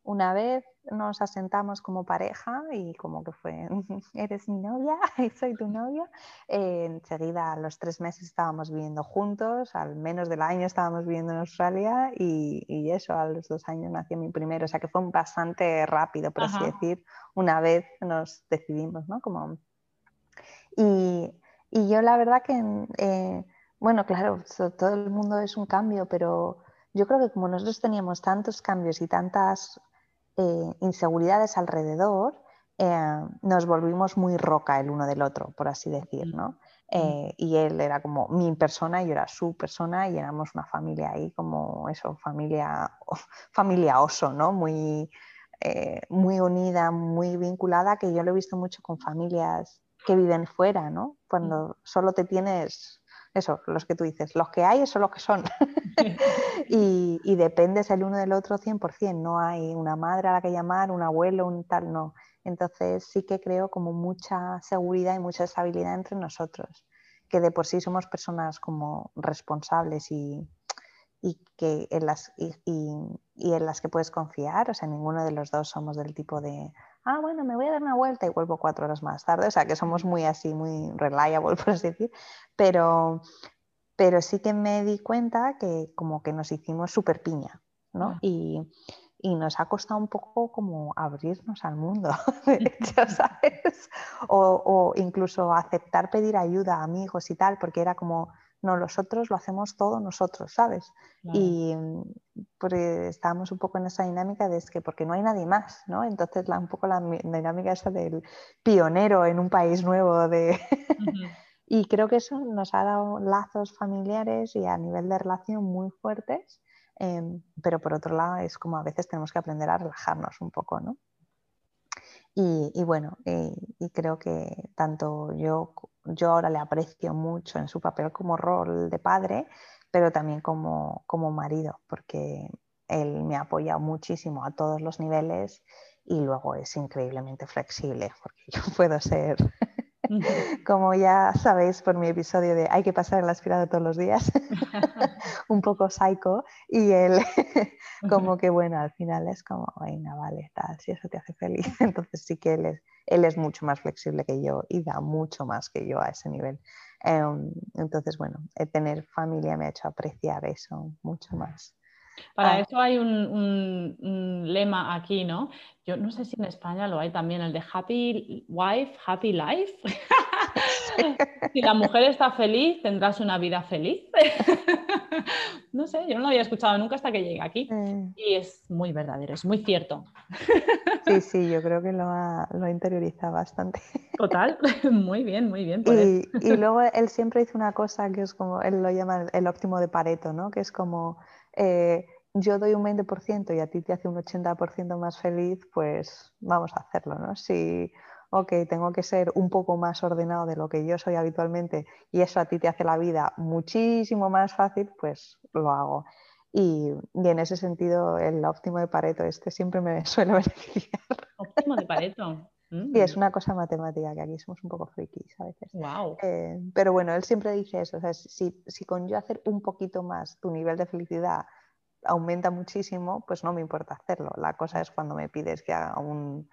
Speaker 1: una vez nos asentamos como pareja y como que fue, [LAUGHS] eres mi novia [LAUGHS] y soy tu novia. Eh, enseguida, a los tres meses estábamos viviendo juntos, al menos del año estábamos viviendo en Australia y, y, eso, a los dos años nació mi primero. O sea que fue bastante rápido, por así decir. Una vez nos decidimos, ¿no? Como... Y, y yo la verdad que, eh, bueno, claro, todo el mundo es un cambio, pero yo creo que como nosotros teníamos tantos cambios y tantas eh, inseguridades alrededor, eh, nos volvimos muy roca el uno del otro, por así decir, mm. ¿no? Mm. Eh, y él era como mi persona y yo era su persona y éramos una familia ahí como eso, familia, [LAUGHS] familia oso, ¿no? Muy, muy unida, muy vinculada, que yo lo he visto mucho con familias que viven fuera, ¿no? Cuando mm. solo te tienes eso, los que tú dices, los que hay, son los que son. [LAUGHS] [LAUGHS] y, y, dependes el uno del otro 100%, no hay una madre a la que llamar, un abuelo, un tal, no. Entonces sí que creo como mucha seguridad y mucha estabilidad entre nosotros, que de por sí somos personas como responsables y, y que en las, y, y, en las que puedes confiar, o sea, ninguno de los dos somos del tipo de, ah, bueno, me voy a dar una vuelta y vuelvo cuatro horas más tarde, o sea, que somos muy así, muy reliable, [LAUGHS] por así decir, pero, pero sí que me di cuenta que como que nos hicimos súper piña, ¿no? Y, y nos ha costado un poco como abrirnos al mundo, [LAUGHS] de hecho, ¿sabes? O, o, incluso aceptar pedir ayuda a amigos y tal, porque era como, no, los otros lo hacemos todo nosotros, ¿sabes? Y porque estábamos un poco en esa dinámica de es que porque no hay nadie más, ¿no? Entonces la, un poco la dinámica esa del pionero en un país nuevo de... [LAUGHS] y creo que eso nos ha dado lazos familiares y a nivel de relación muy fuertes, em, pero por otro lado es como a veces tenemos que aprender a relajarnos un poco, ¿no? Y, bueno, y, creo que tanto yo, yo ahora le aprecio mucho en su papel como rol de padre, pero también como, como marido, porque él me ha apoyado muchísimo a todos los niveles y luego es increíblemente flexible, porque [LAUGHS] yo puedo ser [LAUGHS] como ya sabéis por mi episodio de hay que pasar el aspirado todos los días, [LAUGHS] [LAUGHS] un poco psycho y él como que bueno, al final es como, venga, vale, tal, si eso te hace feliz, entonces sí que él es, él es mucho más flexible que yo y da mucho más que yo a ese nivel. Em, entonces, bueno, tener familia me ha hecho apreciar eso mucho más.
Speaker 2: Para ah. eso hay un, lema aquí, ¿no? Yo no sé si en España lo hay también, el de Happy Wife, Happy Life. [LAUGHS] si la mujer está feliz, tendrás una vida feliz. [LAUGHS] no sé, yo no lo había escuchado nunca hasta que llegué aquí. Y es muy verdadero, es muy cierto. [LAUGHS]
Speaker 1: sí, sí, yo creo que lo ha, lo interiorizado bastante.
Speaker 2: Total, muy bien, muy bien.
Speaker 1: y, y, luego él siempre dice una cosa que es como, él lo llama el óptimo de Pareto, ¿no? Que es como eh, yo doy un 20% y a ti te hace un 80% más feliz, pues vamos a hacerlo, ¿no? Si, ok, tengo que ser un poco más ordenado de lo que yo soy habitualmente y eso a ti te hace la vida muchísimo más fácil, pues lo hago. Y, en ese sentido, el óptimo de Pareto este siempre me [LAUGHS] suele beneficiar.
Speaker 2: Óptimo de Pareto.
Speaker 1: Y es mm. una cosa matemática, que aquí somos un poco frikis a veces.
Speaker 2: Wow.
Speaker 1: Eh, pero bueno, él siempre dice eso, o sea, si, si, con yo hacer un poquito más tu nivel de felicidad aumenta muchísimo, pues no me importa hacerlo. La cosa es cuando me pides que haga un,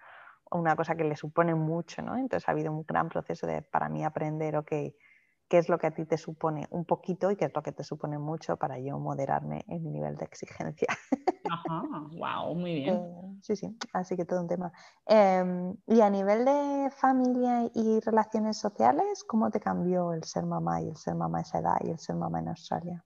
Speaker 1: una cosa que le supone mucho, ¿no? Entonces ha habido un gran proceso de, para mí, aprender, ok, qué es lo que a ti te supone un poquito y qué es lo que te supone mucho para yo moderarme en mi nivel de exigencia. [LAUGHS]
Speaker 2: Ajá, wow, muy bien.
Speaker 1: Eh, sí, sí, así que todo un tema. Em, y a nivel de familia y relaciones sociales, ¿cómo te cambió el ser mamá y el ser mamá a esa edad y el ser mamá en Australia?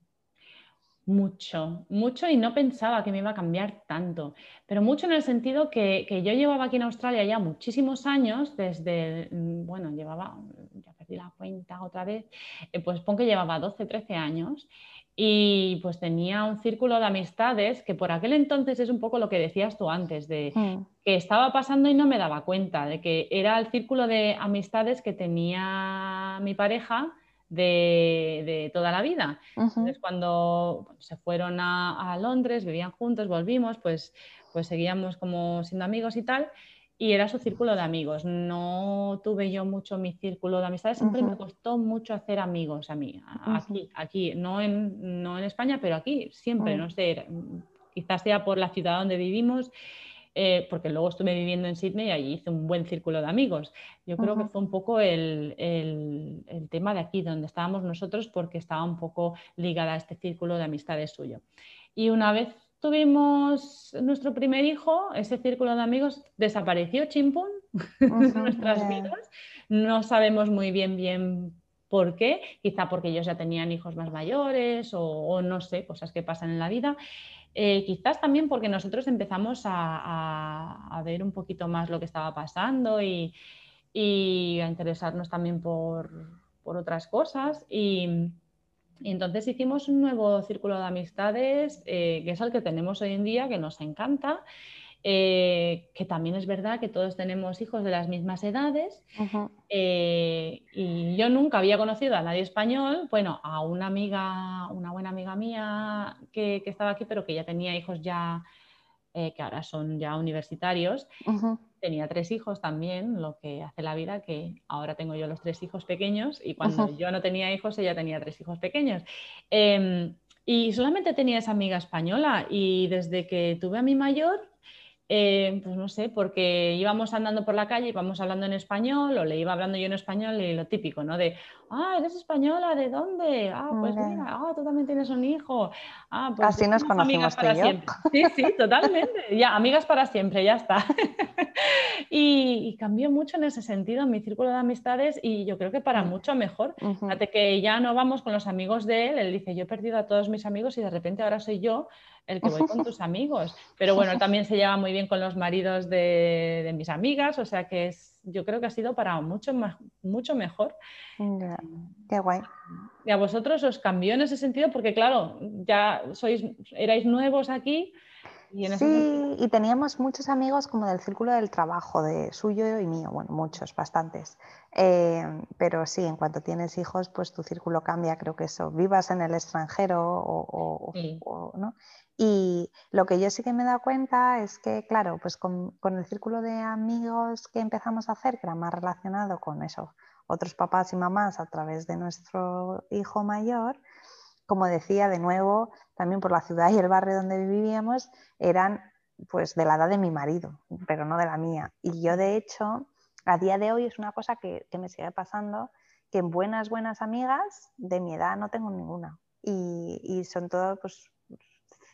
Speaker 2: Mucho, mucho y no pensaba que me iba a cambiar tanto, pero mucho en el sentido que, que, yo llevaba aquí en Australia ya muchísimos años, desde, mm, bueno, llevaba, ya perdí la cuenta otra vez, eh, pues pon que llevaba 12, 13 años y pues tenía un círculo de amistades que por aquel entonces es un poco lo que decías tú antes, de mm. que estaba pasando y no me daba cuenta, de que era el círculo de amistades que tenía mi pareja de, toda la vida. Entonces, cuando se fueron a, Londres, vivían juntos, volvimos, pues, pues seguíamos como siendo amigos y tal, y era su círculo de amigos. No tuve yo mucho mi círculo de amistades, siempre me costó mucho hacer amigos a mí, aquí, aquí, no en, no en España, pero aquí, siempre, no sé, quizás sea por la ciudad donde vivimos. Eh, porque luego estuve viviendo en Sydney y allí hice un buen círculo de amigos. Yo creo que fue un poco el, el, el, tema de aquí, donde estábamos nosotros, porque estaba un poco ligada a este círculo de amistades suyo. Y una vez tuvimos nuestro primer hijo, ese círculo de amigos desapareció chimpún [LAUGHS] de nuestras vidas. No sabemos muy bien bien por qué, quizá porque ellos ya tenían hijos más mayores o, no sé, cosas que pasan en la vida. Eh, quizás también porque nosotros empezamos a, ver un poquito más lo que estaba pasando y, a interesarnos también por, otras cosas. Y, y entonces hicimos un nuevo círculo de amistades, eh, que es el que tenemos hoy en día, que nos encanta, eh, que también es verdad que todos tenemos hijos de las mismas edades. Eh, y yo nunca había conocido a nadie español, bueno, a una amiga, una buena amiga mía que, que estaba aquí, pero que ya tenía hijos ya, que ahora son ya universitarios tenía tres hijos también, lo que hace la vida que ahora tengo yo los tres hijos pequeños y cuando yo no tenía hijos ella tenía tres hijos pequeños. Em, y solamente tenía esa amiga española y desde que tuve a mi mayor eh, pues no sé, porque íbamos andando por la calle, íbamos hablando en español, o le iba hablando yo en español y lo típico, ¿no? De, ah, eres española, ¿de dónde? Ah, pues mira, ah, tú también tienes un hijo. Ah,
Speaker 1: pues Así nos conocemos para
Speaker 2: siempre. Sí, sí, totalmente. [LAUGHS] Ya, amigas para siempre, ya está. [LAUGHS] y, cambió mucho en ese sentido mi círculo de amistades y yo creo que para mucho mejor. Fíjate que ya no vamos con los amigos de él, él dice, yo he perdido a todos mis amigos y de repente ahora soy yo el que voy con [LAUGHS] tus amigos. Pero bueno, también se lleva muy bien con los maridos de, mis amigas, o sea que es, yo creo que ha sido para mucho, más, mucho mejor.
Speaker 1: qué guay.
Speaker 2: Y a vosotros os cambió en ese sentido porque claro, ya sois, erais nuevos aquí.
Speaker 1: Y sí, y teníamos muchos amigos como del círculo del trabajo, de suyo y mío, bueno, muchos, bastantes. Eh, pero sí, en cuanto tienes hijos, pues tu círculo cambia, creo que eso, vivas en el extranjero o, o ¿no? Y lo que yo sí que me he dado cuenta es que, claro, pues con, el círculo de amigos que empezamos a hacer, que era más relacionado con eso, otros papás y mamás a través de nuestro hijo mayor, como decía, de nuevo, también por la ciudad y el barrio donde vivíamos, eran pues de la edad de mi marido, pero no de la mía. Y yo, de hecho, a día de hoy es una cosa que, que me sigue pasando, que en buenas, buenas amigas de mi edad no tengo ninguna. Y, y son todos pues,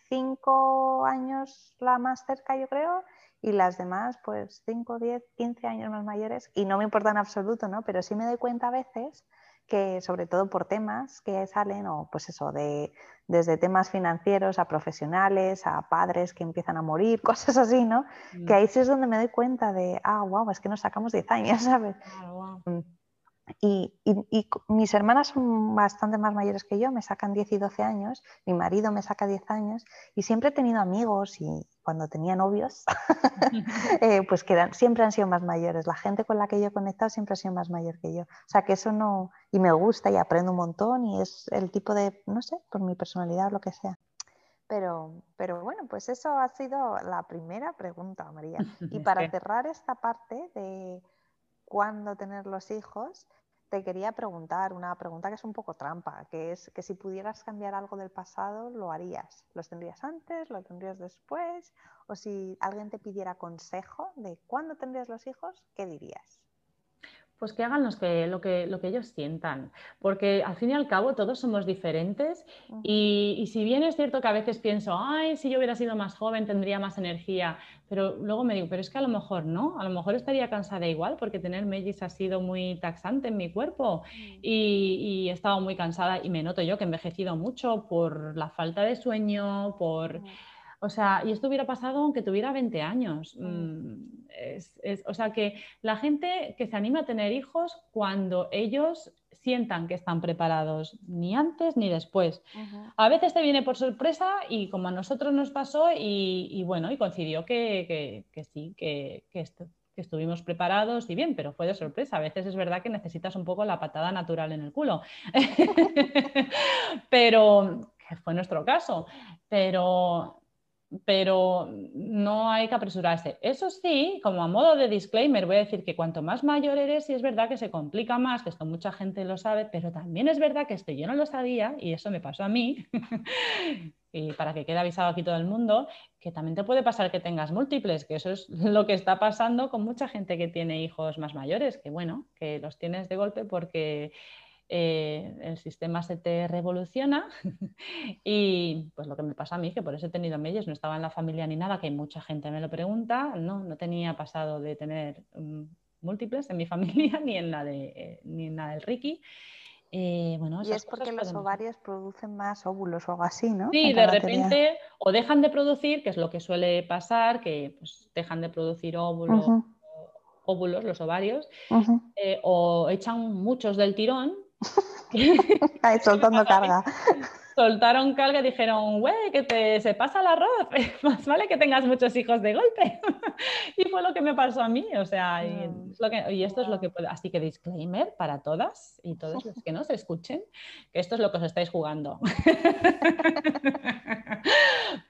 Speaker 1: cinco años la más cerca, yo creo, y las demás, pues 5, 10, 15 años más mayores, y no me importa en absoluto, ¿no? Pero sí me doy cuenta a veces que, sobre todo por temas que salen, o pues eso, de, desde temas financieros a profesionales, a padres que empiezan a morir, [LAUGHS] cosas así, ¿no? Que mm. ahí sí es donde me doy cuenta de, ah, wow, es que nos sacamos 10 años, [LAUGHS] ¿sabes? Ah, y, mis hermanas son bastante más mayores que yo, me sacan 10 y 12 años, mi marido me saca 10 años y siempre he tenido amigos y cuando tenía novios, [LAUGHS] eh, pues que siempre han sido más mayores. La gente con la que yo he conectado siempre ha sido más mayor que yo. O sea que eso no, y me gusta y aprendo un montón y es el tipo de, no sé, por mi personalidad o lo que sea. Pero, pero bueno, pues eso ha sido la primera pregunta, María. [LAUGHS] Y para cerrar esta parte de cuándo tener los hijos, te quería preguntar una pregunta que es un poco trampa, que es que si pudieras cambiar algo del pasado, ¿lo harías? ¿Los tendrías antes? ¿Lo tendrías después? O si alguien te pidiera consejo de cuándo tendrías los hijos, ¿qué dirías?
Speaker 2: Pues que hagan que, lo, que, lo que ellos sientan, porque al fin y al cabo todos somos diferentes y, si bien es cierto que a veces pienso, ay, si yo hubiera sido más joven tendría más energía, pero luego me digo, pero es que a lo mejor no, a lo mejor estaría cansada igual porque tener mellis ha sido muy taxante en mi cuerpo y, he estado muy cansada y me noto yo que he envejecido mucho por la falta de sueño, por... O sea, y esto hubiera pasado aunque tuviera 20 años. Mm, o sea, que la gente que se anima a tener hijos cuando ellos sientan que están preparados, ni antes ni después. A veces te viene por sorpresa y como a nosotros nos pasó y, bueno, y coincidió que, sí, que, estuvimos preparados y bien, pero fue de sorpresa. A veces es verdad que necesitas un poco la patada natural en el culo. [LAUGHS] pero, que fue nuestro caso. Pero pero no hay que apresurarse. Eso sí, como a modo de disclaimer, voy a decir que cuanto más mayor eres, sí es verdad que se complica más, que esto mucha gente lo sabe, pero también es verdad que esto yo no lo sabía y eso me pasó a mí. [LAUGHS] y para que quede avisado aquí todo el mundo, que también te puede pasar que tengas múltiples, que eso es [LAUGHS] lo que está pasando con mucha gente que tiene hijos más mayores, que bueno, que los tienes de golpe porque eh, el sistema se te revoluciona [LAUGHS] y pues lo que me pasa a mí, que por eso he tenido medios, no estaba en la familia ni nada, que mucha gente me lo pregunta, no, no tenía pasado de tener mm, múltiples en mi [LAUGHS] familia ni en la, de, eh, ni en la del Ricky.
Speaker 1: Eh, bueno, y es porque los ovarios producen más óvulos o algo así, ¿no?
Speaker 2: Sí, de repente o dejan de producir, que es lo que suele pasar, que pues, dejan de producir óvulos, óvulos los ovarios, o echan muchos del tirón [LAUGHS]
Speaker 1: Ahí soltando carga.
Speaker 2: Soltaron carga y dijeron, güey, que te, se pasa el arroz, [LAUGHS] más vale que tengas muchos hijos de golpe. [LAUGHS] y fue lo que me pasó a mí, o sea, y, mm. esto es lo que puede, así que disclaimer para todas y todos los [LAUGHS] que nos escuchen, que esto es lo que os estáis jugando.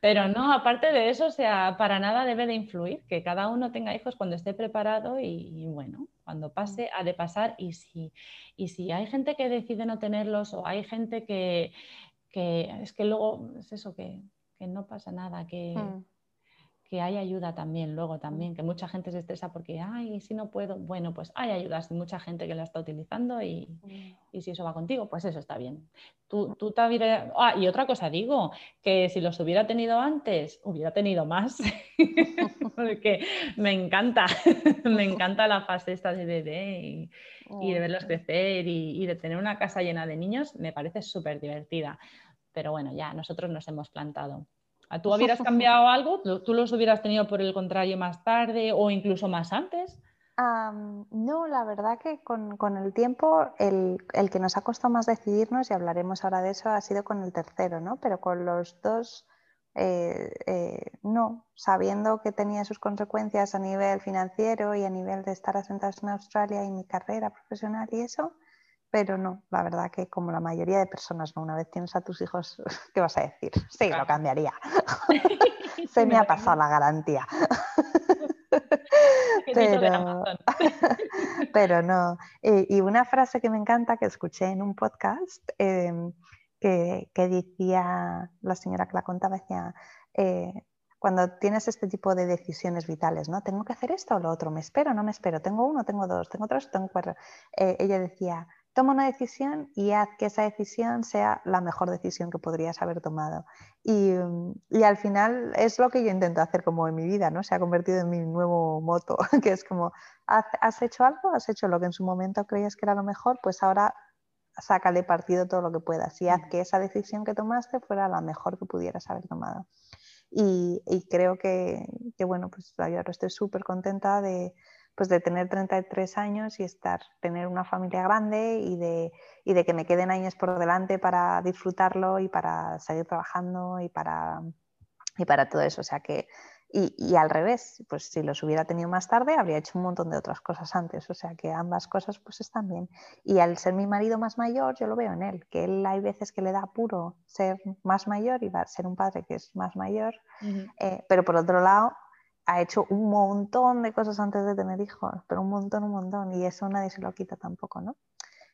Speaker 2: Pero no, aparte de eso, o sea, para nada debe de influir, que cada uno tenga hijos cuando esté preparado y bueno, cuando pase ha de pasar y si, y si hay gente que decide no tenerlos o hay gente que, es que luego es eso, que, no pasa nada, que, mm que hay ayuda también, luego también, que mucha gente se estresa porque, ay, si no puedo, bueno, pues hay ayudas, mucha gente que la está utilizando y, y si eso va contigo, pues eso está bien. Tú, tú te Ah, y otra cosa digo, que si los hubiera tenido antes, hubiera tenido más, [LAUGHS] porque me encanta, [LAUGHS] me encanta la fase esta de bebé y, y de verlos crecer y, y de tener una casa llena de niños, me parece súper divertida. Pero bueno, ya nosotros nos hemos plantado. ¿Tú hubieras cambiado algo? ¿Tú los hubieras tenido por el contrario más tarde o incluso más antes?
Speaker 1: no, la verdad que con, el tiempo el, que nos ha costado más decidirnos, y hablaremos ahora de eso, ha sido con el tercero, ¿no? Pero con los dos, eh, eh, no, sabiendo que tenía sus consecuencias a nivel financiero y a nivel de estar asentados en Australia y mi carrera profesional y eso, pero no, la verdad que como la mayoría de personas, ¿no? una vez tienes a tus hijos, [LAUGHS] ¿qué vas a decir? Sí, lo cambiaría. [LAUGHS] Se me ha pasado la garantía. [LAUGHS] pero, pero no. Y, una frase que me encanta que escuché en un podcast em, que, decía la señora que la contaba, decía, eh, cuando tienes este tipo de decisiones vitales, ¿no? ¿Tengo que hacer esto o lo otro? ¿Me espero o no me espero? ¿Tengo uno, tengo dos, tengo tres, tengo cuatro? Eh, ella decía, toma una decisión y haz que esa decisión sea la mejor decisión que podrías haber tomado. Y, y, al final es lo que yo intento hacer como en mi vida, ¿no? Se ha convertido en mi nuevo moto, [LAUGHS] que es como, has hecho algo, has hecho lo que en su momento creías que era lo mejor, pues ahora sácale partido todo lo que puedas y haz que esa decisión que tomaste fuera la mejor que pudieras haber tomado. Y, y creo que, que, bueno, pues yo ahora estoy súper contenta de, pues de tener 33 años y estar, tener una familia grande y de, y de que me queden años por delante para disfrutarlo y para seguir trabajando y para, y para todo eso. O sea que, y, y, al revés, pues si los hubiera tenido más tarde, habría hecho un montón de otras cosas antes. O sea que ambas cosas pues están bien. Y al ser mi marido más mayor, yo lo veo en él, que él hay veces que le da apuro ser más mayor y ser un padre que es más mayor. Eh, pero por otro lado, ha hecho un montón de cosas antes de tener hijos, pero un montón, un montón, y eso nadie se lo quita tampoco, ¿no?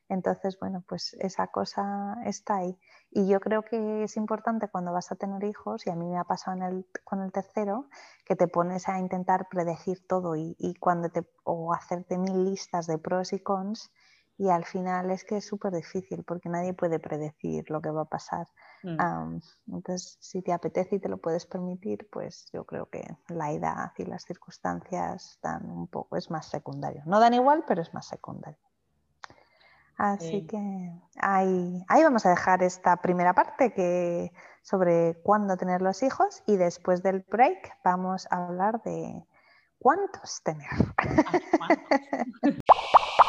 Speaker 1: Entonces, bueno, pues esa cosa está ahí. Y yo creo que es importante cuando vas a tener hijos, y a mí me ha pasado con el tercero, que te pones a intentar predecir todo y, y cuando te, o hacerte mil listas de pros y cons y al final es que es súper difícil porque nadie puede predecir lo que va a pasar. Mm. entonces, si te apetece y te lo puedes permitir, pues yo creo que la edad y las circunstancias dan un poco, es más secundario. No dan igual, pero es más secundario. Así que ahí, ahí vamos a dejar esta primera parte que, sobre cuándo tener los hijos y después del break vamos a hablar de cuántos tener. [LAUGHS]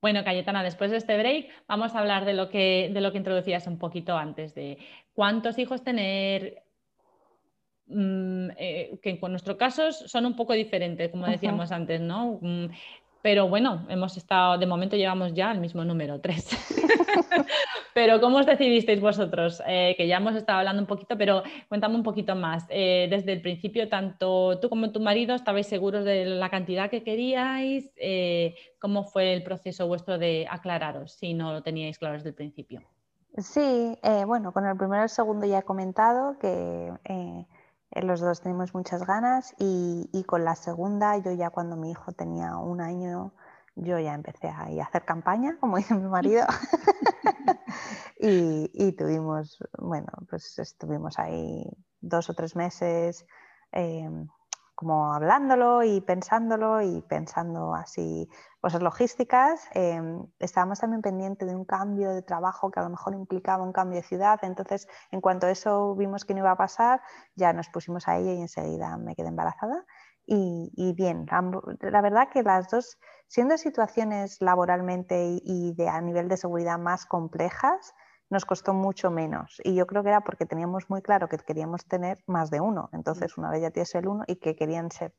Speaker 2: Bueno, Cayetana, después de este break vamos a hablar de lo que, de lo que introducías un poquito antes, de cuántos hijos tener, mm, eh, que en nuestros casos son un poco diferentes, como decíamos antes, ¿no? Mm, pero bueno, hemos estado, de momento llevamos ya el mismo número, tres. [LAUGHS] Pero ¿cómo os decidisteis vosotros? Eh, que ya hemos estado hablando un poquito, pero cuéntame un poquito más. Eh, desde el principio, tanto tú como tu marido estabais seguros de la cantidad que queríais. Eh, ¿Cómo fue el proceso vuestro de aclararos si no lo teníais claro desde el principio?
Speaker 1: Sí, bueno, con el primero y el segundo ya he comentado que los dos tenemos muchas ganas y, y, con la segunda, yo ya cuando mi hijo tenía un año yo ya empecé a, hacer campaña, como dice mi marido, [LAUGHS] [LAUGHS] y, tuvimos, bueno, pues estuvimos ahí dos o tres meses em, como hablándolo y pensándolo y pensando así cosas logísticas. Em, estábamos también pendientes de un cambio de trabajo que a lo mejor implicaba un cambio de ciudad, entonces en cuanto a eso vimos que no iba a pasar, ya nos pusimos ahí y enseguida me quedé embarazada. Y, bien, la verdad que las dos, siendo situaciones laboralmente y, de, a nivel de seguridad más complejas, nos costó mucho menos. Y yo creo que era porque teníamos muy claro que queríamos tener más de uno. Entonces, una vez ya tienes el uno y que querían ser,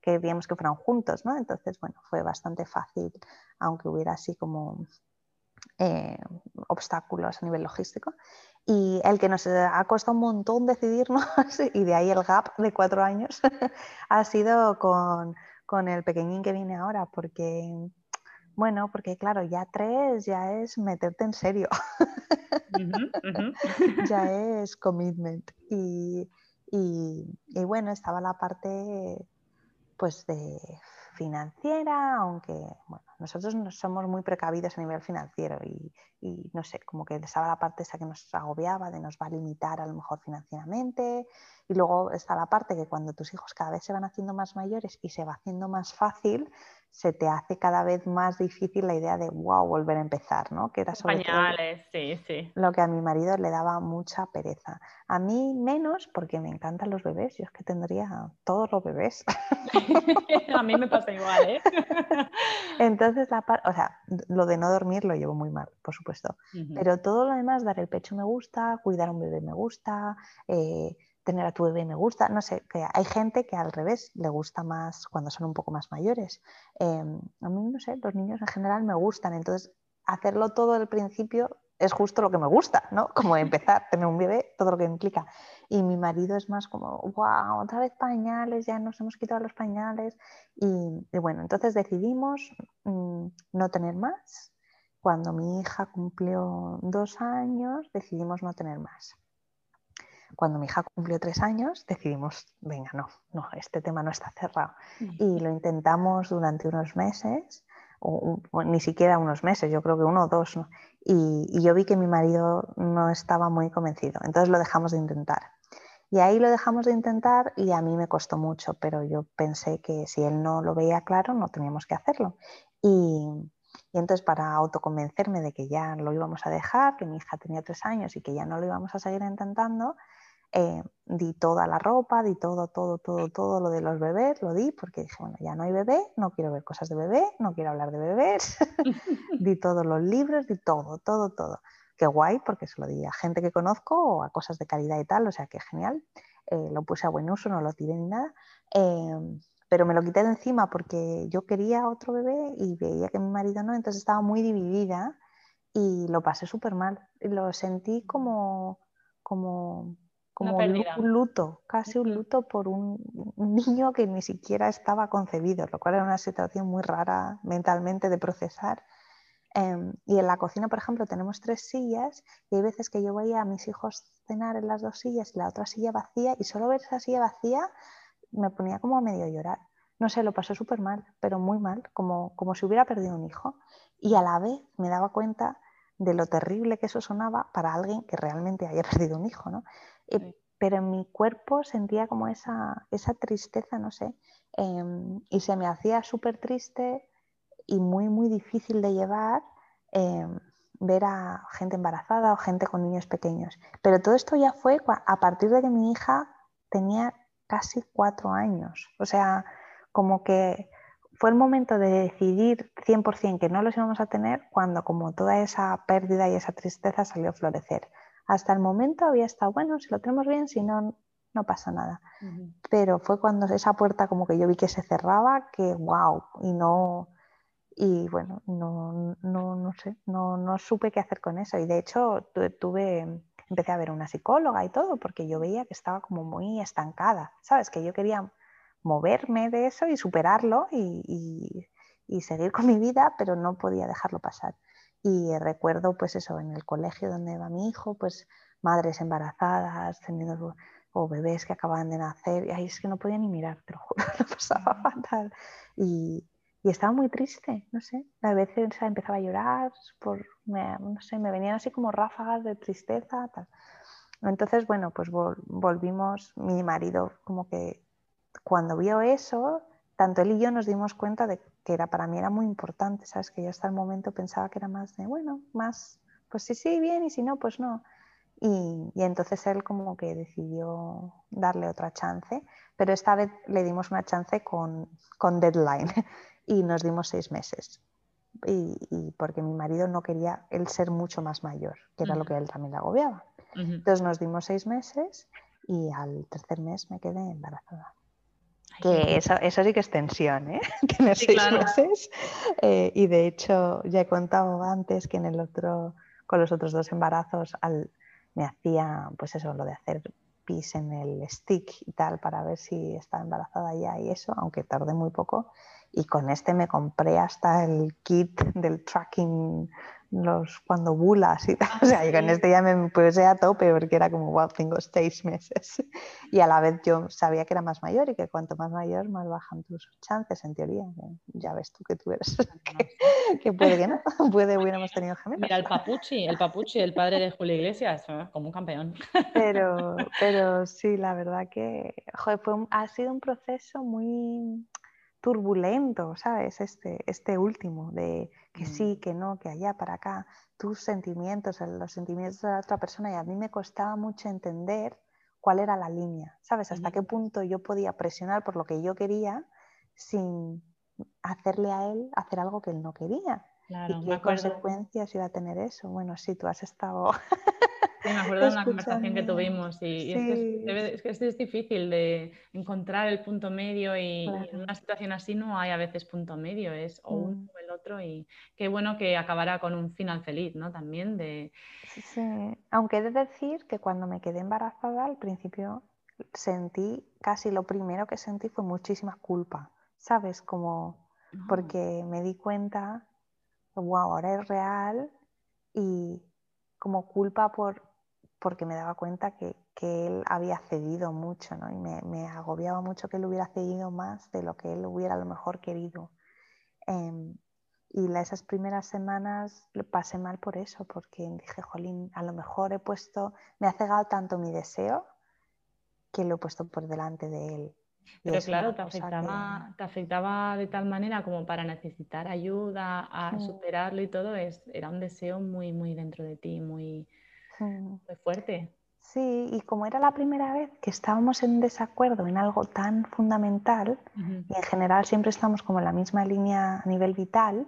Speaker 1: queríamos que fueran juntos, ¿no? Entonces, bueno, fue bastante fácil, aunque hubiera así como eh, obstáculos a nivel logístico. Y el que nos ha costado un montón decidirnos, [LAUGHS] y de ahí el gap de cuatro años, [LAUGHS] ha sido con, con, el pequeñín que viene ahora, porque, bueno, porque claro, ya tres ya es meterte en serio, [LAUGHS] ya es commitment. Y, y, y, bueno, estaba la parte pues de financiera, aunque bueno, nosotros no somos muy precavidos a nivel financiero y, y, no sé, como que estaba la parte esa que nos agobiaba, de nos va a limitar a lo mejor financieramente. Y luego está la parte que cuando tus hijos cada vez se van haciendo más mayores y se va haciendo más fácil, se te hace cada vez más difícil la idea de, wow, volver a empezar, ¿no?
Speaker 2: Que era sobre Pañales, sí, sí.
Speaker 1: Lo que a mi marido le daba mucha pereza. A mí menos porque me encantan los bebés. Yo es que tendría todos los bebés. [LAUGHS]
Speaker 2: a mí me pasa igual, ¿eh? [LAUGHS]
Speaker 1: Entonces, la o sea, lo de no dormir lo llevo muy mal, por supuesto. Pero todo lo demás, dar el pecho me gusta, cuidar a un bebé me gusta, eh, tener a tu bebé me gusta, no sé, que hay gente que al revés le gusta más cuando son un poco más mayores. Em, a mí, no sé, los niños en general me gustan, entonces hacerlo todo al principio es justo lo que me gusta, ¿no? [LAUGHS] Como empezar, tener un bebé, todo lo que implica. Y mi marido es más como, wow, otra vez pañales, ya nos hemos quitado los pañales. Y, bueno, entonces decidimos mm, no tener más. Cuando mi hija cumplió dos años, decidimos no tener más. Cuando mi hija cumplió tres años, decidimos, venga, no, no, este tema no está cerrado. Y lo intentamos durante unos meses, o, ni siquiera unos meses, yo creo que uno o dos. Y, yo vi que mi marido no estaba muy convencido, entonces lo dejamos de intentar. Y ahí lo dejamos de intentar y a mí me costó mucho, pero yo pensé que si él no lo veía claro, no teníamos que hacerlo. Y, y entonces para autoconvencerme de que ya lo íbamos a dejar, que mi hija tenía tres años y que ya no lo íbamos a seguir intentando, eh, di toda la ropa, di todo, todo, todo, todo lo de los bebés, lo di porque dije, bueno, ya no hay bebé, no quiero ver cosas de bebé, no quiero hablar de bebés, [LAUGHS] di todos los libros, di todo, todo, todo. Qué guay, porque se lo di a gente que conozco o a cosas de calidad y tal, o sea, que genial. Eh, lo puse a buen uso, no lo tiré ni nada. Em, pero me lo quité de encima porque yo quería otro bebé y veía que mi marido no, entonces estaba muy dividida y lo pasé súper mal. Lo sentí como, como como un luto, casi un luto por un, niño que ni siquiera estaba concebido, lo cual era una situación muy rara mentalmente de procesar. Em, y en la cocina, por ejemplo, tenemos tres sillas y hay veces que yo veía a mis hijos cenar en las dos sillas y la otra silla vacía y solo ver esa silla vacía me ponía como a medio llorar. No sé, lo pasó súper mal, pero muy mal, como, como si hubiera perdido un hijo. Y a la vez me daba cuenta de lo terrible que eso sonaba para alguien que realmente haya [LAUGHS] perdido un hijo, ¿no? Eh, pero en mi cuerpo sentía como esa, esa tristeza, no sé, em, y se me hacía súper triste y muy, muy difícil de llevar em, ver a gente embarazada o gente con niños pequeños. Pero todo esto ya fue a partir de que mi hija tenía casi cuatro años. O sea, como que fue el momento de decidir 100% que no los íbamos a tener cuando como toda esa pérdida y esa tristeza salió a florecer. Hasta el momento había estado, bueno, si lo tenemos bien, si no, no pasa nada. Pero fue cuando esa puerta como que yo vi que se cerraba, que wow, y no, Y bueno, no, no, no sé, no, no supe qué hacer con eso. Y de hecho tuve, empecé a ver una psicóloga y todo, porque yo veía que estaba como muy estancada, ¿sabes? Que yo quería moverme de eso y superarlo y, y, seguir con mi vida, pero no podía dejarlo pasar. Y recuerdo, pues eso, en el colegio donde va mi hijo, pues madres embarazadas, teniendo o bebés que acababan de nacer, y ahí es que no podía ni mirar, te lo juro, [LAUGHS] lo pasaba fatal. Y, y estaba muy triste, no sé, a veces empezaba a llorar, por, me, no sé, me venían así como ráfagas de tristeza, tal. Entonces, bueno, pues volvimos, mi marido como que cuando vio eso, tanto él y yo nos dimos cuenta de que era para mí era muy importante, ¿sabes? Que yo hasta el momento pensaba que era más de, bueno, más, pues sí, sí, bien, y si no, pues no. Y, y, entonces él como que decidió darle otra chance, pero esta vez le dimos una chance con, con deadline. Y nos dimos seis meses. Y, porque mi marido no quería él ser mucho más mayor, que era lo que él también le agobiaba. Entonces nos dimos seis meses y al tercer mes me quedé embarazada. que eso, eso, sí que es tensión, ¿eh? [LAUGHS] Tener seis meses. Eh, y de hecho, ya he contado antes que en el otro, con los otros dos embarazos, al, me hacía, pues eso, lo de hacer pis en el stick y tal, para ver si estaba embarazada ya y eso, aunque tardé muy poco y con este me compré hasta el kit del tracking los cuando bulas y tal. [LAUGHS] O sea, y con este ya me puse a tope porque era como, wow, tengo seis meses. [LAUGHS] Y a la vez yo sabía que era más mayor y que cuanto más mayor, más bajan tus chances, en teoría. Ya ves tú que tú eres, [LAUGHS] que, puede que no, puede hubiéramos tenido gemelos.
Speaker 2: Mira, el Papuchi, el Papuchi, el padre de Julio Iglesias, como un campeón.
Speaker 1: Pero, pero sí, la verdad que joder, fue, ha sido un proceso muy turbulento, ¿sabes? Este, este último, de que sí, mm. que no, que allá, para acá, tus sentimientos, los sentimientos de la otra persona, y a mí me costaba mucho entender cuál era la línea, ¿sabes? Hasta qué punto yo podía presionar por lo que yo quería sin hacerle a él hacer algo que él no quería. ¿Y qué consecuencias iba a tener eso? Bueno, sí, tú has estado
Speaker 2: Sí, me [LAUGHS] acuerdo de una conversación que tuvimos y, es, que es, difícil de encontrar el punto medio y, en una situación así no hay a veces punto medio, es o uno mm. o el otro y qué bueno que acabará con un final feliz, ¿no? También de...
Speaker 1: Sí, aunque he de decir que cuando me quedé embarazada al principio sentí, casi lo primero que sentí fue muchísima culpa, ¿sabes? Como ah. porque me di cuenta, wow, ahora es real y como culpa por porque me daba cuenta que, él había cedido mucho, ¿no? Y me, agobiaba mucho que él hubiera cedido más de lo que él hubiera a lo mejor querido. Em, y esas primeras semanas le pasé mal por eso, porque dije, jolín, a lo mejor he puesto, me ha cegado tanto mi deseo que lo he puesto por delante de él.
Speaker 2: Pero claro, te afectaba, te afectaba de tal manera como para necesitar ayuda a superarlo y todo, es, era un deseo muy, muy dentro de ti, muy, fue fuerte.
Speaker 1: Sí, y como era la primera vez que estábamos en desacuerdo en algo tan fundamental, y en general siempre estamos como en la misma línea a nivel vital,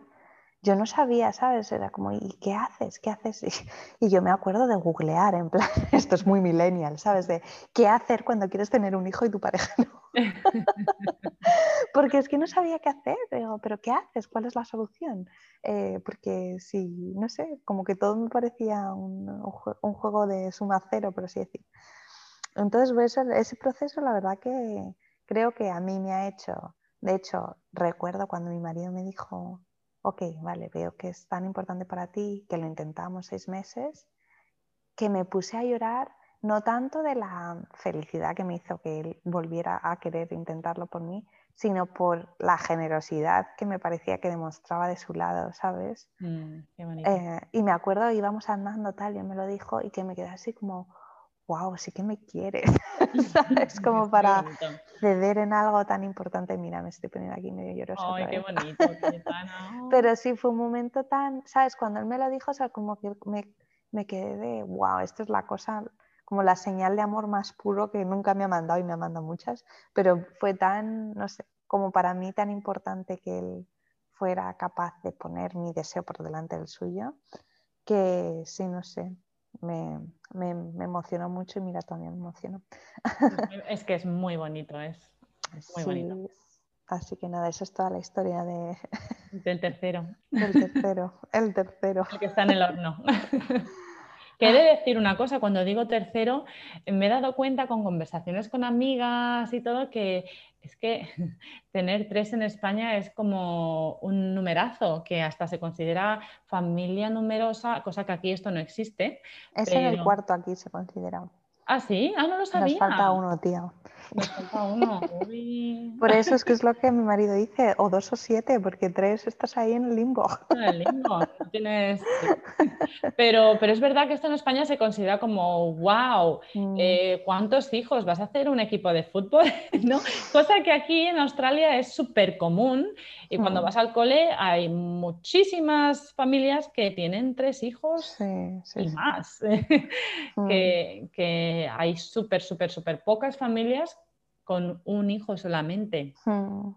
Speaker 1: yo no sabía, ¿sabes? Era como, ¿y qué haces? ¿Qué haces? [LAUGHS] Y, yo me acuerdo de googlear, en plan, [LAUGHS] esto es muy millennial, ¿sabes? De qué hacer cuando quieres tener un hijo y tu pareja [LAUGHS] no. [LAUGHS] porque es que no sabía qué hacer. ¿pero qué haces? ¿Cuál es la solución? Eh, porque sí, no sé, como que todo me parecía un, juego de suma cero, por así decir. Entonces, pues, ese proceso, la verdad que creo que a mí me ha hecho, de hecho, recuerdo cuando mi marido me dijo, ok, vale, veo que es tan importante para ti, que lo intentamos seis meses, que me puse a llorar no tanto de la felicidad que me hizo que él volviera a querer intentarlo por mí, sino por la generosidad que me parecía que demostraba de su lado, ¿sabes? Mm, eh, y me acuerdo, íbamos andando tal, y él me lo dijo, y que me quedé así como, wow, sí que me quieres, [LAUGHS] ¿sabes? [LAUGHS] Como para ceder en algo tan importante. Mira, me estoy poniendo aquí medio llorosa.
Speaker 2: Ay, qué bonito, [LAUGHS]
Speaker 1: Pero sí, fue un momento tan, ¿sabes? Cuando él me lo dijo, o sea, como que me, me quedé de, wow, esto es la cosa, como la señal de amor más puro que nunca me ha mandado y me ha mandado muchas, pero fue tan, no sé, como para mí tan importante que él fuera capaz de poner mi deseo por delante del suyo, que sí, no sé, me, me, emocionó mucho y mira, también me emocionó. [LAUGHS]
Speaker 2: Es que es muy bonito, es muy bonito.
Speaker 1: Así que nada, eso es toda la historia de,
Speaker 2: Del tercero. [LAUGHS]
Speaker 1: El tercero, el tercero.
Speaker 2: El que está en el horno. [LAUGHS] Que he de decir una cosa, cuando digo tercero, me he dado cuenta con conversaciones con amigas y todo que es que [LAUGHS] tener tres en España es como un numerazo, que hasta se considera familia numerosa, cosa que aquí esto no existe.
Speaker 1: Es en el cuarto aquí se considera.
Speaker 2: Ah, sí, ah, no lo sabía.
Speaker 1: Nos falta uno, tío.
Speaker 2: Nos falta uno.
Speaker 1: Por eso es que es lo que mi marido dice, o dos o siete, porque tres estás ahí en el limbo.
Speaker 2: En el limbo, no tienes... Pero, pero es verdad que esto en España se considera como, wow, mm. eh, ¿cuántos hijos? ¿Vas a hacer un equipo de fútbol? [LAUGHS] ¿No? Cosa que aquí en Australia es súper común y cuando mm. vas al cole hay muchísimas familias que tienen tres hijos y más. [LAUGHS] Mm. que, que hay súper, súper, súper pocas familias con un hijo solamente. Hmm.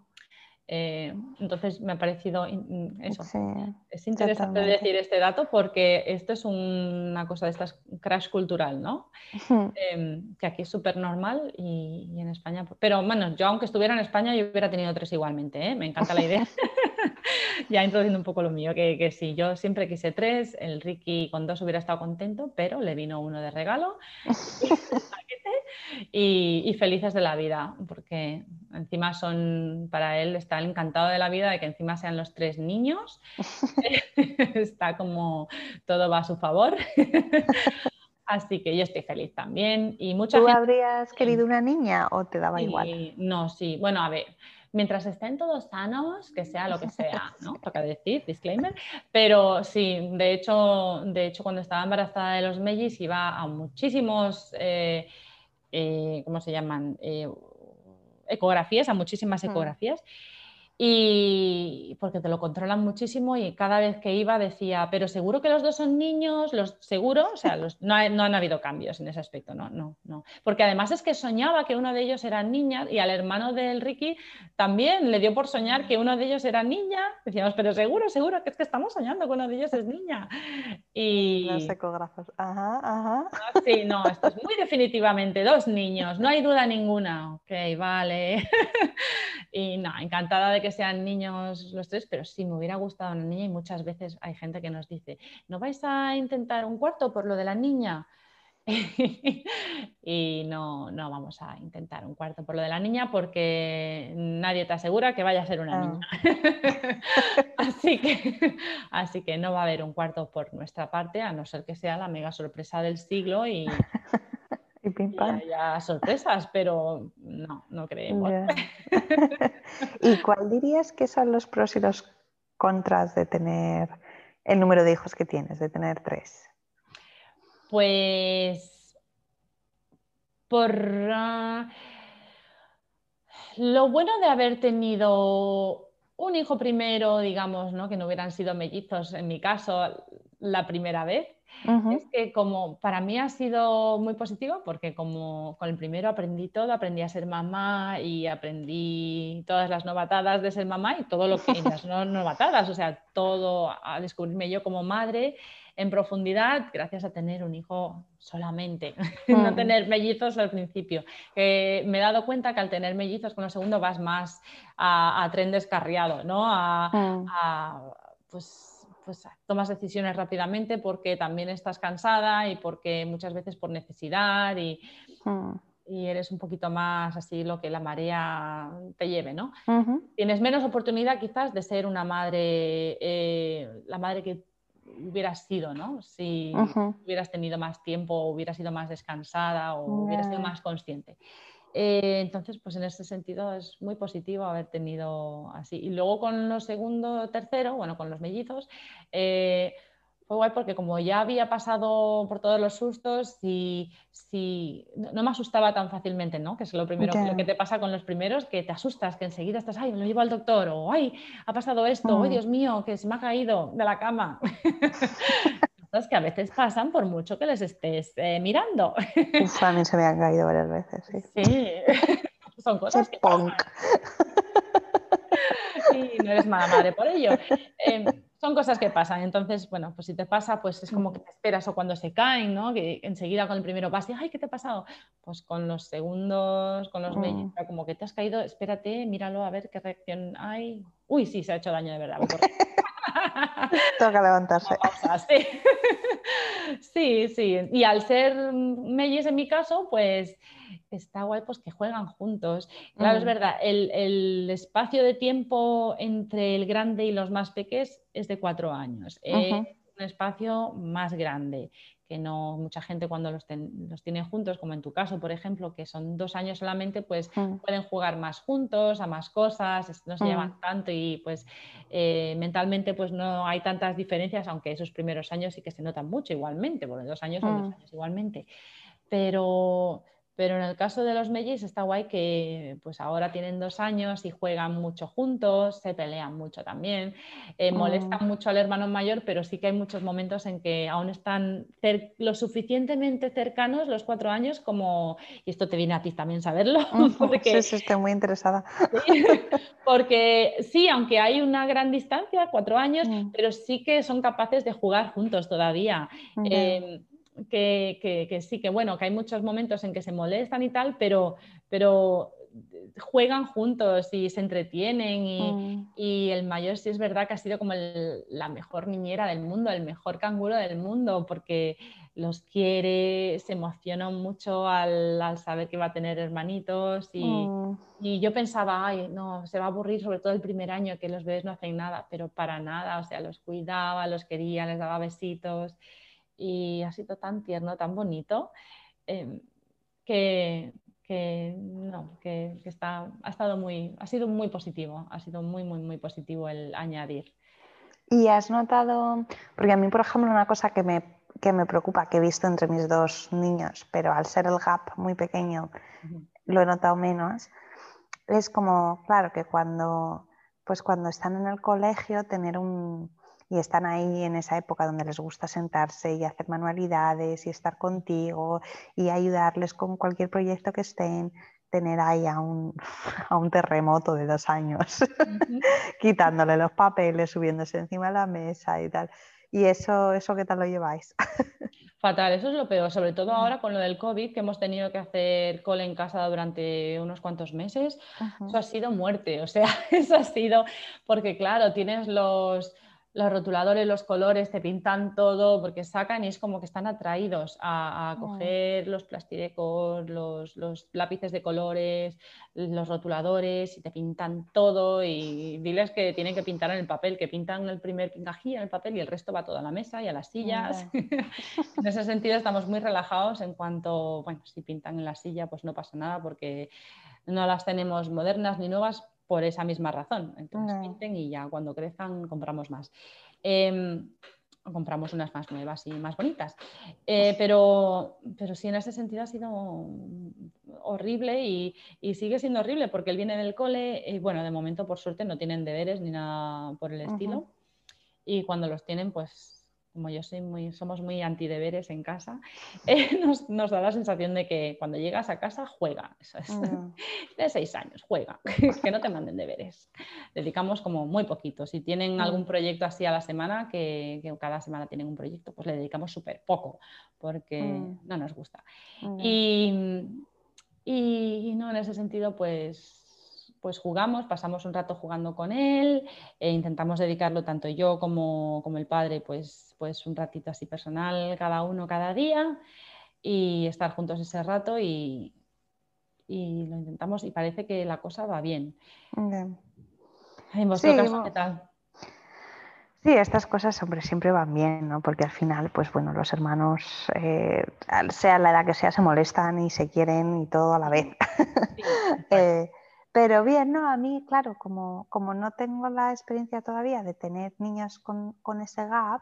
Speaker 2: Eh, entonces me ha parecido eso. es interesante decir este dato porque esto es una cosa de estas crash cultural, ¿no? Hmm. Em, que aquí es súper normal y, en España. Pero bueno, yo aunque estuviera en España, yo hubiera tenido tres igualmente, ¿eh? me encanta la idea. [LAUGHS] [LAUGHS] ya introduciendo un poco lo mío, que, que sí, yo siempre quise tres, el Ricky con dos hubiera estado contento, pero le vino uno de regalo. [LAUGHS] y, felices de la vida, porque encima son, para él está encantado de la vida de que encima sean los tres niños, [LAUGHS] está como todo va a su favor. Así que yo estoy feliz también. Y mucha
Speaker 1: ¿Tú habrías querido una niña o te daba igual?
Speaker 2: No, sí. Bueno, a ver, mientras estén todos sanos, que sea lo que sea, ¿no? [LAUGHS] Toca decir, disclaimer. Pero sí, de hecho, de hecho cuando estaba embarazada de los mellis iba a muchísimos... Eh, eh, ¿cómo se llaman? Eh, ecografías, a muchísimas mm. Y porque te lo controlan muchísimo y cada vez que iba decía, pero seguro que los dos son niños, los seguro, o sea, no, han habido cambios en ese aspecto, no, no, no. Porque además es que soñaba que uno de ellos era niña y al hermano del Ricky también le dio por soñar que uno de ellos era niña. Decíamos, pero seguro, seguro que es que estamos soñando que uno de ellos es niña. Y...
Speaker 1: Los ecógrafos, ajá, ajá.
Speaker 2: Ah, sí, no, esto es muy definitivamente dos niños, no hay duda ninguna. Ok, vale. [LAUGHS] y no, encantada de que sean niños los tres, pero sí me hubiera gustado una niña y muchas veces hay gente que nos dice, ¿no vais a intentar un cuarto por lo de la niña? [LAUGHS] y no, no vamos a intentar un cuarto por lo de la niña porque nadie te asegura que vaya a ser una ah. niña. [LAUGHS] así, que, así que no va a haber un cuarto por nuestra parte, a no ser que sea la mega sorpresa del siglo y, [LAUGHS] y haya sorpresas, pero no, no creemos. [LAUGHS] [LAUGHS]
Speaker 1: ¿Y cuál dirías que son los pros y los contras de tener el número de hijos que tienes, de tener tres?
Speaker 2: Pues por ah, lo bueno de haber tenido un hijo primero, digamos, ¿no? que no hubieran sido mellizos en mi caso la primera vez, es que como para mí ha sido muy positivo porque como con el primero aprendí todo, aprendí a ser mamá y aprendí todas las novatadas de ser mamá y todo lo que las [LAUGHS] no novatadas, o sea, todo a descubrirme yo como madre en profundidad gracias a tener un hijo solamente, [LAUGHS] no tener mellizos al principio. me he dado cuenta que al tener mellizos con lo segundo vas más a, tren descarriado, ¿no? a, a pues pues tomas decisiones rápidamente porque también estás cansada y porque muchas veces por necesidad y, hmm. y eres un poquito más así lo que la marea te lleve, ¿no? Tienes menos oportunidad quizás de ser una madre, eh, la madre que hubieras sido, ¿no? Si hubieras tenido más tiempo, hubieras sido más descansada o hubieras sido más consciente. Eh, entonces, pues en ese sentido es muy positivo haber tenido así. Y luego con los segundo, tercero, bueno, con los mellizos, eh, fue guay porque como ya había pasado por todos los sustos, y, si, no me asustaba tan fácilmente, ¿no? Que es lo primero lo que te pasa con los primeros, que te asustas, que enseguida estás, ay, me lo llevo al doctor, o ay, ha pasado esto, ay, mm. Dios mío, que se me ha caído de la cama. [LAUGHS] que a veces pasan por mucho que les estés eh, mirando. [LAUGHS]
Speaker 1: a mí se me han caído varias veces, sí.
Speaker 2: Sí, [LAUGHS] son cosas que y no eres mala madre por ello. Em, son cosas que pasan. Entonces, bueno, pues si te pasa, pues es como que te esperas o cuando se caen, ¿no? Que enseguida con el primero vas y, ay, ¿qué te ha pasado? Pues con los segundos, con los mm. como que te has caído, espérate, míralo a ver qué reacción hay. Uy, sí, se ha hecho daño de verdad. [LAUGHS]
Speaker 1: Toca levantarse. [LAUGHS]
Speaker 2: sí. sí, Y al ser mellis en mi caso, pues está guay pues que juegan juntos. Claro, es mm. verdad, el, espacio de tiempo entre el grande y los más pequeños es de cuatro años. Es un espacio más grande que no mucha gente cuando los, tiene juntos, como en tu caso, por ejemplo, que son dos años solamente, pues mm. pueden jugar más juntos, a más cosas, no se llevan mm. tanto y pues eh, mentalmente pues no hay tantas diferencias, aunque esos primeros años sí que se notan mucho igualmente, porque dos años son dos años igualmente. Pero pero en el caso de los mellis está guay que pues ahora tienen dos años y juegan mucho juntos, se pelean mucho también, eh, molestan mm. mucho al hermano mayor, pero sí que hay muchos momentos en que aún están lo suficientemente cercanos los cuatro años como, y esto te viene a ti también saberlo, [LAUGHS]
Speaker 1: porque, sí, estoy muy interesada. [LAUGHS]
Speaker 2: porque sí, aunque hay una gran distancia, cuatro años, mm. pero sí que son capaces de jugar juntos todavía que, sí, que bueno, que hay muchos momentos en que se molestan y tal, pero, pero juegan juntos y se entretienen mm. y, el mayor sí es verdad que ha sido como la mejor niñera del mundo, el mejor canguro del mundo, porque los quiere, se emociona mucho al, saber que va a tener hermanitos y, mm. y, yo pensaba, ay, no, se va a aburrir sobre todo el primer año que los bebés no hacen nada, pero para nada, o sea, los cuidaba, los quería, les daba besitos y ha sido tan tierno, tan bonito, em, que, no, que, está, ha, estado muy, ha sido muy positivo, ha sido muy, muy, muy positivo el añadir.
Speaker 1: Y has notado, porque a mí, por ejemplo, una cosa que me, que me preocupa, que he visto entre mis dos niños, pero al ser el gap muy pequeño, lo he notado menos, es como, claro, que cuando, pues cuando están en el colegio, tener un, y están ahí en esa época donde les gusta sentarse y hacer manualidades y estar contigo y ayudarles con cualquier proyecto que estén, tener ahí a un, [LAUGHS] a un terremoto de dos años, [LAUGHS] quitándole los papeles, subiéndose encima de la mesa y tal. ¿Y eso, eso qué tal lo lleváis? [LAUGHS]
Speaker 2: Fatal, eso es lo peor, sobre todo ahora con lo del COVID, que hemos tenido que hacer cole en casa durante unos cuantos meses. Eso ha sido muerte, o sea, eso ha sido, porque claro, tienes los, los rotuladores, los colores, te pintan todo porque sacan y es como que están atraídos a, mm. coger los plastidecos, los, lápices de colores, los rotuladores y te pintan todo y diles que tienen que pintar en el papel, que pintan el primer pingajillo en el papel y el resto va todo a la mesa y a las sillas. [LAUGHS] en ese sentido estamos muy relajados en cuanto, bueno, si pintan en la silla pues no pasa nada porque no las tenemos modernas ni nuevas, por esa misma razón. Entonces pinten y ya cuando crezcan compramos más. Em, compramos unas más nuevas y más bonitas. Eh, pero, pero sí, en ese sentido ha sido horrible y, sigue siendo horrible porque él viene del cole y bueno, de momento por suerte no tienen deberes ni nada por el estilo. Y cuando los tienen, pues como yo soy muy, somos muy antideberes en casa, [LAUGHS] eh, nos, da la sensación de que cuando llegas a casa juega. Mm. [LAUGHS] De seis años, juega, [LAUGHS] que no te manden deberes. Dedicamos como muy poquito. Si tienen mm. algún proyecto así a la semana, que, cada semana tienen un proyecto, pues le dedicamos súper poco, porque mm. no nos gusta. Y, y no, en ese sentido, pues pues jugamos, pasamos un rato jugando con él, e intentamos dedicarlo tanto yo como, como, el padre, pues, pues un ratito así personal cada uno cada día y estar juntos ese rato y, y lo intentamos y parece que la cosa va bien.
Speaker 1: sí, qué tal? Sí, estas cosas hombre, siempre van bien, ¿no? Porque al final, pues bueno, los hermanos, eh, sea la edad que sea, se molestan y se quieren y todo a la vez. [LAUGHS] eh, pero bien, ¿no? A mí, claro, como, como no tengo la experiencia todavía de tener niños con, con ese gap,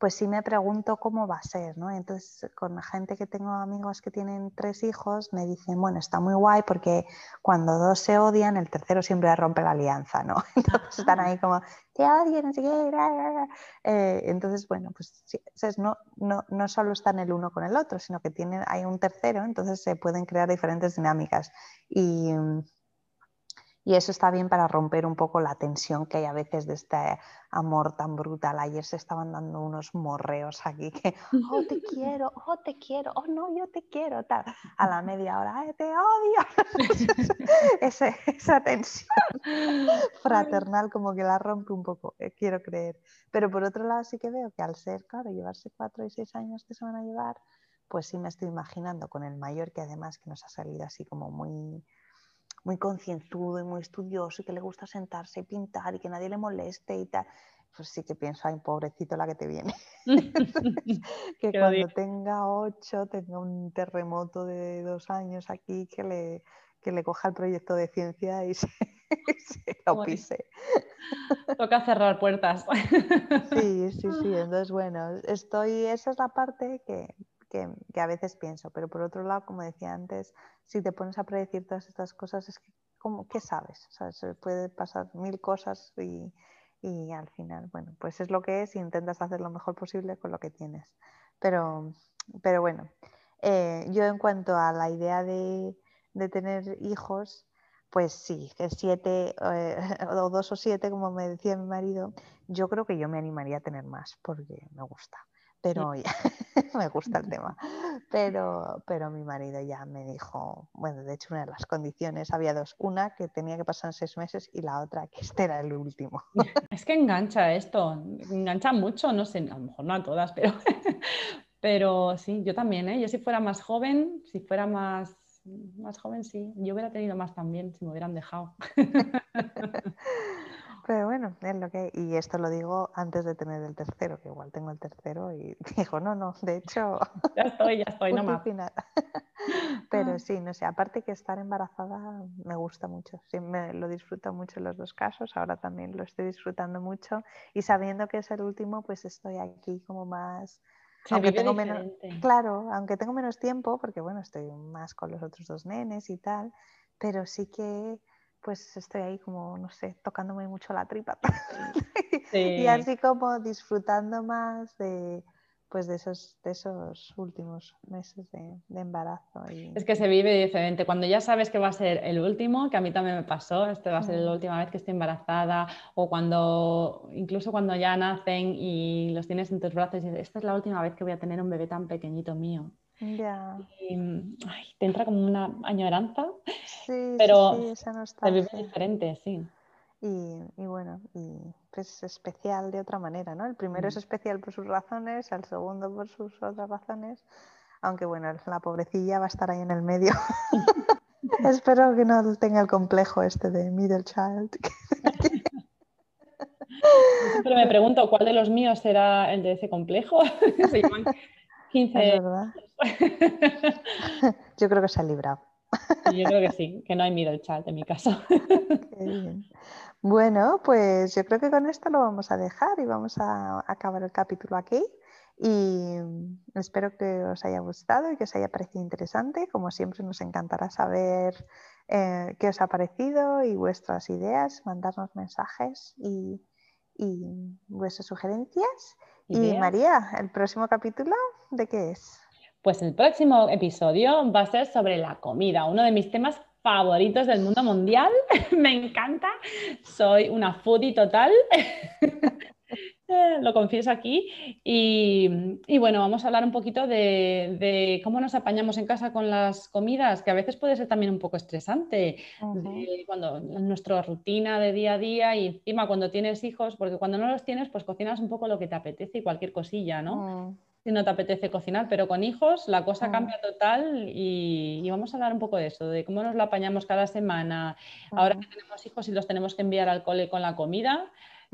Speaker 1: pues sí me pregunto cómo va a ser, ¿no? Entonces, con la gente que tengo amigos que tienen tres hijos, me dicen, bueno, está muy guay porque cuando dos se odian, el tercero siempre rompe la alianza, ¿no? [LAUGHS] Entonces están ahí como, te odio, no sé eh, entonces, bueno, pues no, no, no solo están el uno con el otro, sino que tienen, hay un tercero, entonces se pueden crear diferentes dinámicas. Y, Y eso está bien para romper un poco la tensión que hay a veces de este amor tan brutal. Ayer se estaban dando unos morreos aquí que, oh, te quiero, oh, te quiero, oh, no, yo te quiero, tal. A la media hora, te odio. [LAUGHS] esa tensión [LAUGHS] fraternal como que la rompe un poco, eh, quiero creer. Pero por otro lado sí que veo que al ser, claro, llevarse cuatro y seis años que se van a llevar, pues sí me estoy imaginando con el mayor que además que nos ha salido así como muy muy concienzudo y muy estudioso y que le gusta sentarse y pintar y que nadie le moleste y tal, pues sí que pienso, ay, pobrecito la que te viene. [LAUGHS] [LAUGHS] que cuando tenga ocho, tenga un terremoto de dos años aquí, que le, que le coja el proyecto de ciencia y [LAUGHS] se, lo pise.
Speaker 2: Toca cerrar puertas.
Speaker 1: sí, sí, sí. Entonces, bueno, estoy, esa es la parte que, que, a veces pienso, pero por otro lado, como decía antes, si te pones a predecir todas estas cosas, es que, como, ¿qué sabes? se puede pasar mil cosas y, y, al final, bueno, pues es lo que es y intentas hacer lo mejor posible con lo que tienes. Pero, pero bueno, eh, yo en cuanto a la idea de, de tener hijos, pues sí, que siete eh, [LAUGHS] o dos o siete, como me decía mi marido, yo creo que yo me animaría a tener más porque me gusta pero ya, [LAUGHS] me gusta el [LAUGHS] tema. Pero, pero mi marido ya me dijo, bueno, de hecho una de las condiciones, había dos, una que tenía que pasar seis meses y la otra que este era el último. [LAUGHS]
Speaker 2: Es que engancha esto, engancha mucho, no sé, a lo mejor no a todas, pero, pero sí, yo también, ¿eh? yo si fuera más joven, si fuera más, más joven, sí, yo hubiera tenido más también si me hubieran dejado. [LAUGHS]
Speaker 1: Pero bueno, es lo que Y esto lo digo antes de tener el tercero, que igual tengo el tercero y [LAUGHS] dijo, no, no, de hecho... [LAUGHS]
Speaker 2: ya estoy, ya estoy, no más.
Speaker 1: Pero ah. sí, no sé, aparte que estar embarazada me gusta mucho, sí, me, lo disfruto mucho en los dos casos, ahora también lo estoy disfrutando mucho y sabiendo que es el último, pues estoy aquí como más... aunque tengo menos, claro, aunque tengo menos tiempo, porque bueno, estoy más con los otros dos nenes y tal, pero sí que pues estoy ahí como, no sé, tocándome mucho la tripa. [LAUGHS] y así como disfrutando más de, pues de esos, de esos últimos meses de, embarazo.
Speaker 2: Es que se vive diferente. Cuando ya sabes que va a ser el último, que a mí también me pasó, este va a ser la última vez que estoy embarazada, o cuando, incluso cuando ya nacen y los tienes en tus brazos y dices, esta es la última vez que voy a tener un bebé tan pequeñito mío.
Speaker 1: Ya.
Speaker 2: Y te entra como una añoranza, sí, [LAUGHS] pero sí, se vive diferente, sí.
Speaker 1: Y, y, bueno, y pues especial de otra manera, ¿no? El primero es mm. especial por sus razones, el segundo por sus otras razones, aunque bueno, la pobrecilla va a estar ahí en el medio. [LAUGHS] Espero que no tenga el complejo este de middle child. [LAUGHS]
Speaker 2: siempre me pregunto cuál de los míos será el de ese complejo. Se llaman 15 verdad. [LAUGHS]
Speaker 1: Yo creo que se ha librado.
Speaker 2: Yo creo que sí, que no hay middle child en mi caso. [LAUGHS]
Speaker 1: Bueno, pues yo creo que con esto lo vamos a dejar y vamos a acabar el capítulo aquí. Y espero que os haya gustado y que os haya parecido interesante. Como siempre, nos encantará saber eh, qué os ha parecido y vuestras ideas, mandarnos mensajes y, y vuestras sugerencias. Y María, ¿el próximo capítulo de qué es?
Speaker 2: Pues el próximo episodio va a ser sobre la comida, uno de mis temas favoritos del mundo mundial. [LAUGHS] Me encanta. Soy una foodie total. [LAUGHS] [LAUGHS] Lo confieso aquí. Y, bueno, vamos a hablar un poquito de, cómo nos apañamos en casa con las comidas, que a veces puede ser también un poco estresante. cuando nuestra rutina de día a día y encima cuando tienes hijos, porque cuando no los tienes, pues cocinas un poco lo que te apetece y cualquier cosilla, ¿no? Mm si no te apetece cocinar, pero con hijos la cosa mm. cambia total y, vamos a hablar un poco de eso, de cómo nos lo apañamos cada semana. Ahora que tenemos hijos y los tenemos que enviar al cole con la comida,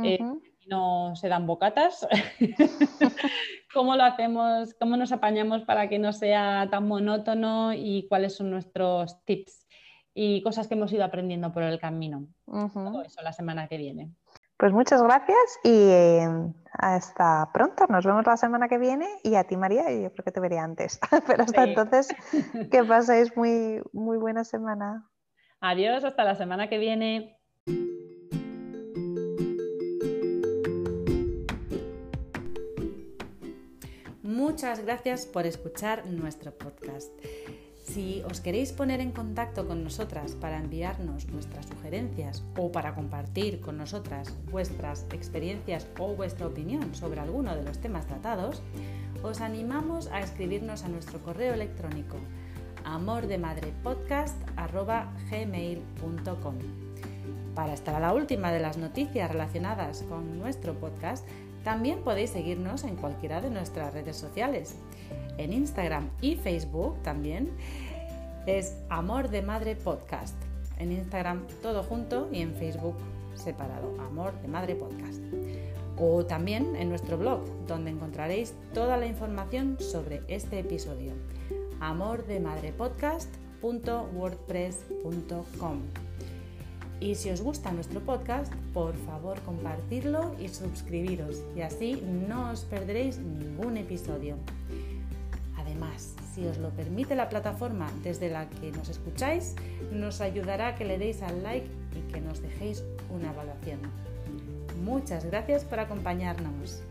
Speaker 2: eh, no se dan bocatas. [LAUGHS] ¿Cómo lo hacemos? ¿Cómo nos apañamos para que no sea tan monótono y cuáles son nuestros tips y cosas que hemos ido aprendiendo por el camino? Todo eso la semana que viene.
Speaker 1: Pues muchas gracias y em, hasta pronto. Nos vemos la semana que viene y a ti, María, yo creo que te veré antes. [LAUGHS] Pero hasta entonces, que paséis muy, muy buena semana.
Speaker 2: Adiós, hasta la semana que viene. Muchas gracias por escuchar nuestro podcast. Si os queréis poner en contacto con nosotras para enviarnos vuestras sugerencias o para compartir con nosotras vuestras experiencias o vuestra opinión sobre alguno de los temas tratados, os animamos a escribirnos a nuestro correo electrónico amordemadrepodcast.gmail.com Para estar a la última de las noticias relacionadas con nuestro podcast, también podéis seguirnos en cualquiera de nuestras redes sociales. En Instagram y Facebook también es Amor de Madre Podcast. En Instagram todo junto y en Facebook separado, Amor de Madre Podcast. O también en nuestro blog, donde encontraréis toda la información sobre este episodio, amordemadrepodcast.wordpress.com. Y si os gusta nuestro podcast, por favor compartirlo y suscribiros y así no os perderéis ningún episodio. Además, si os lo permite la plataforma desde la que nos escucháis, nos ayudará a que le deis al like y que nos dejéis una evaluación. Muchas gracias por acompañarnos.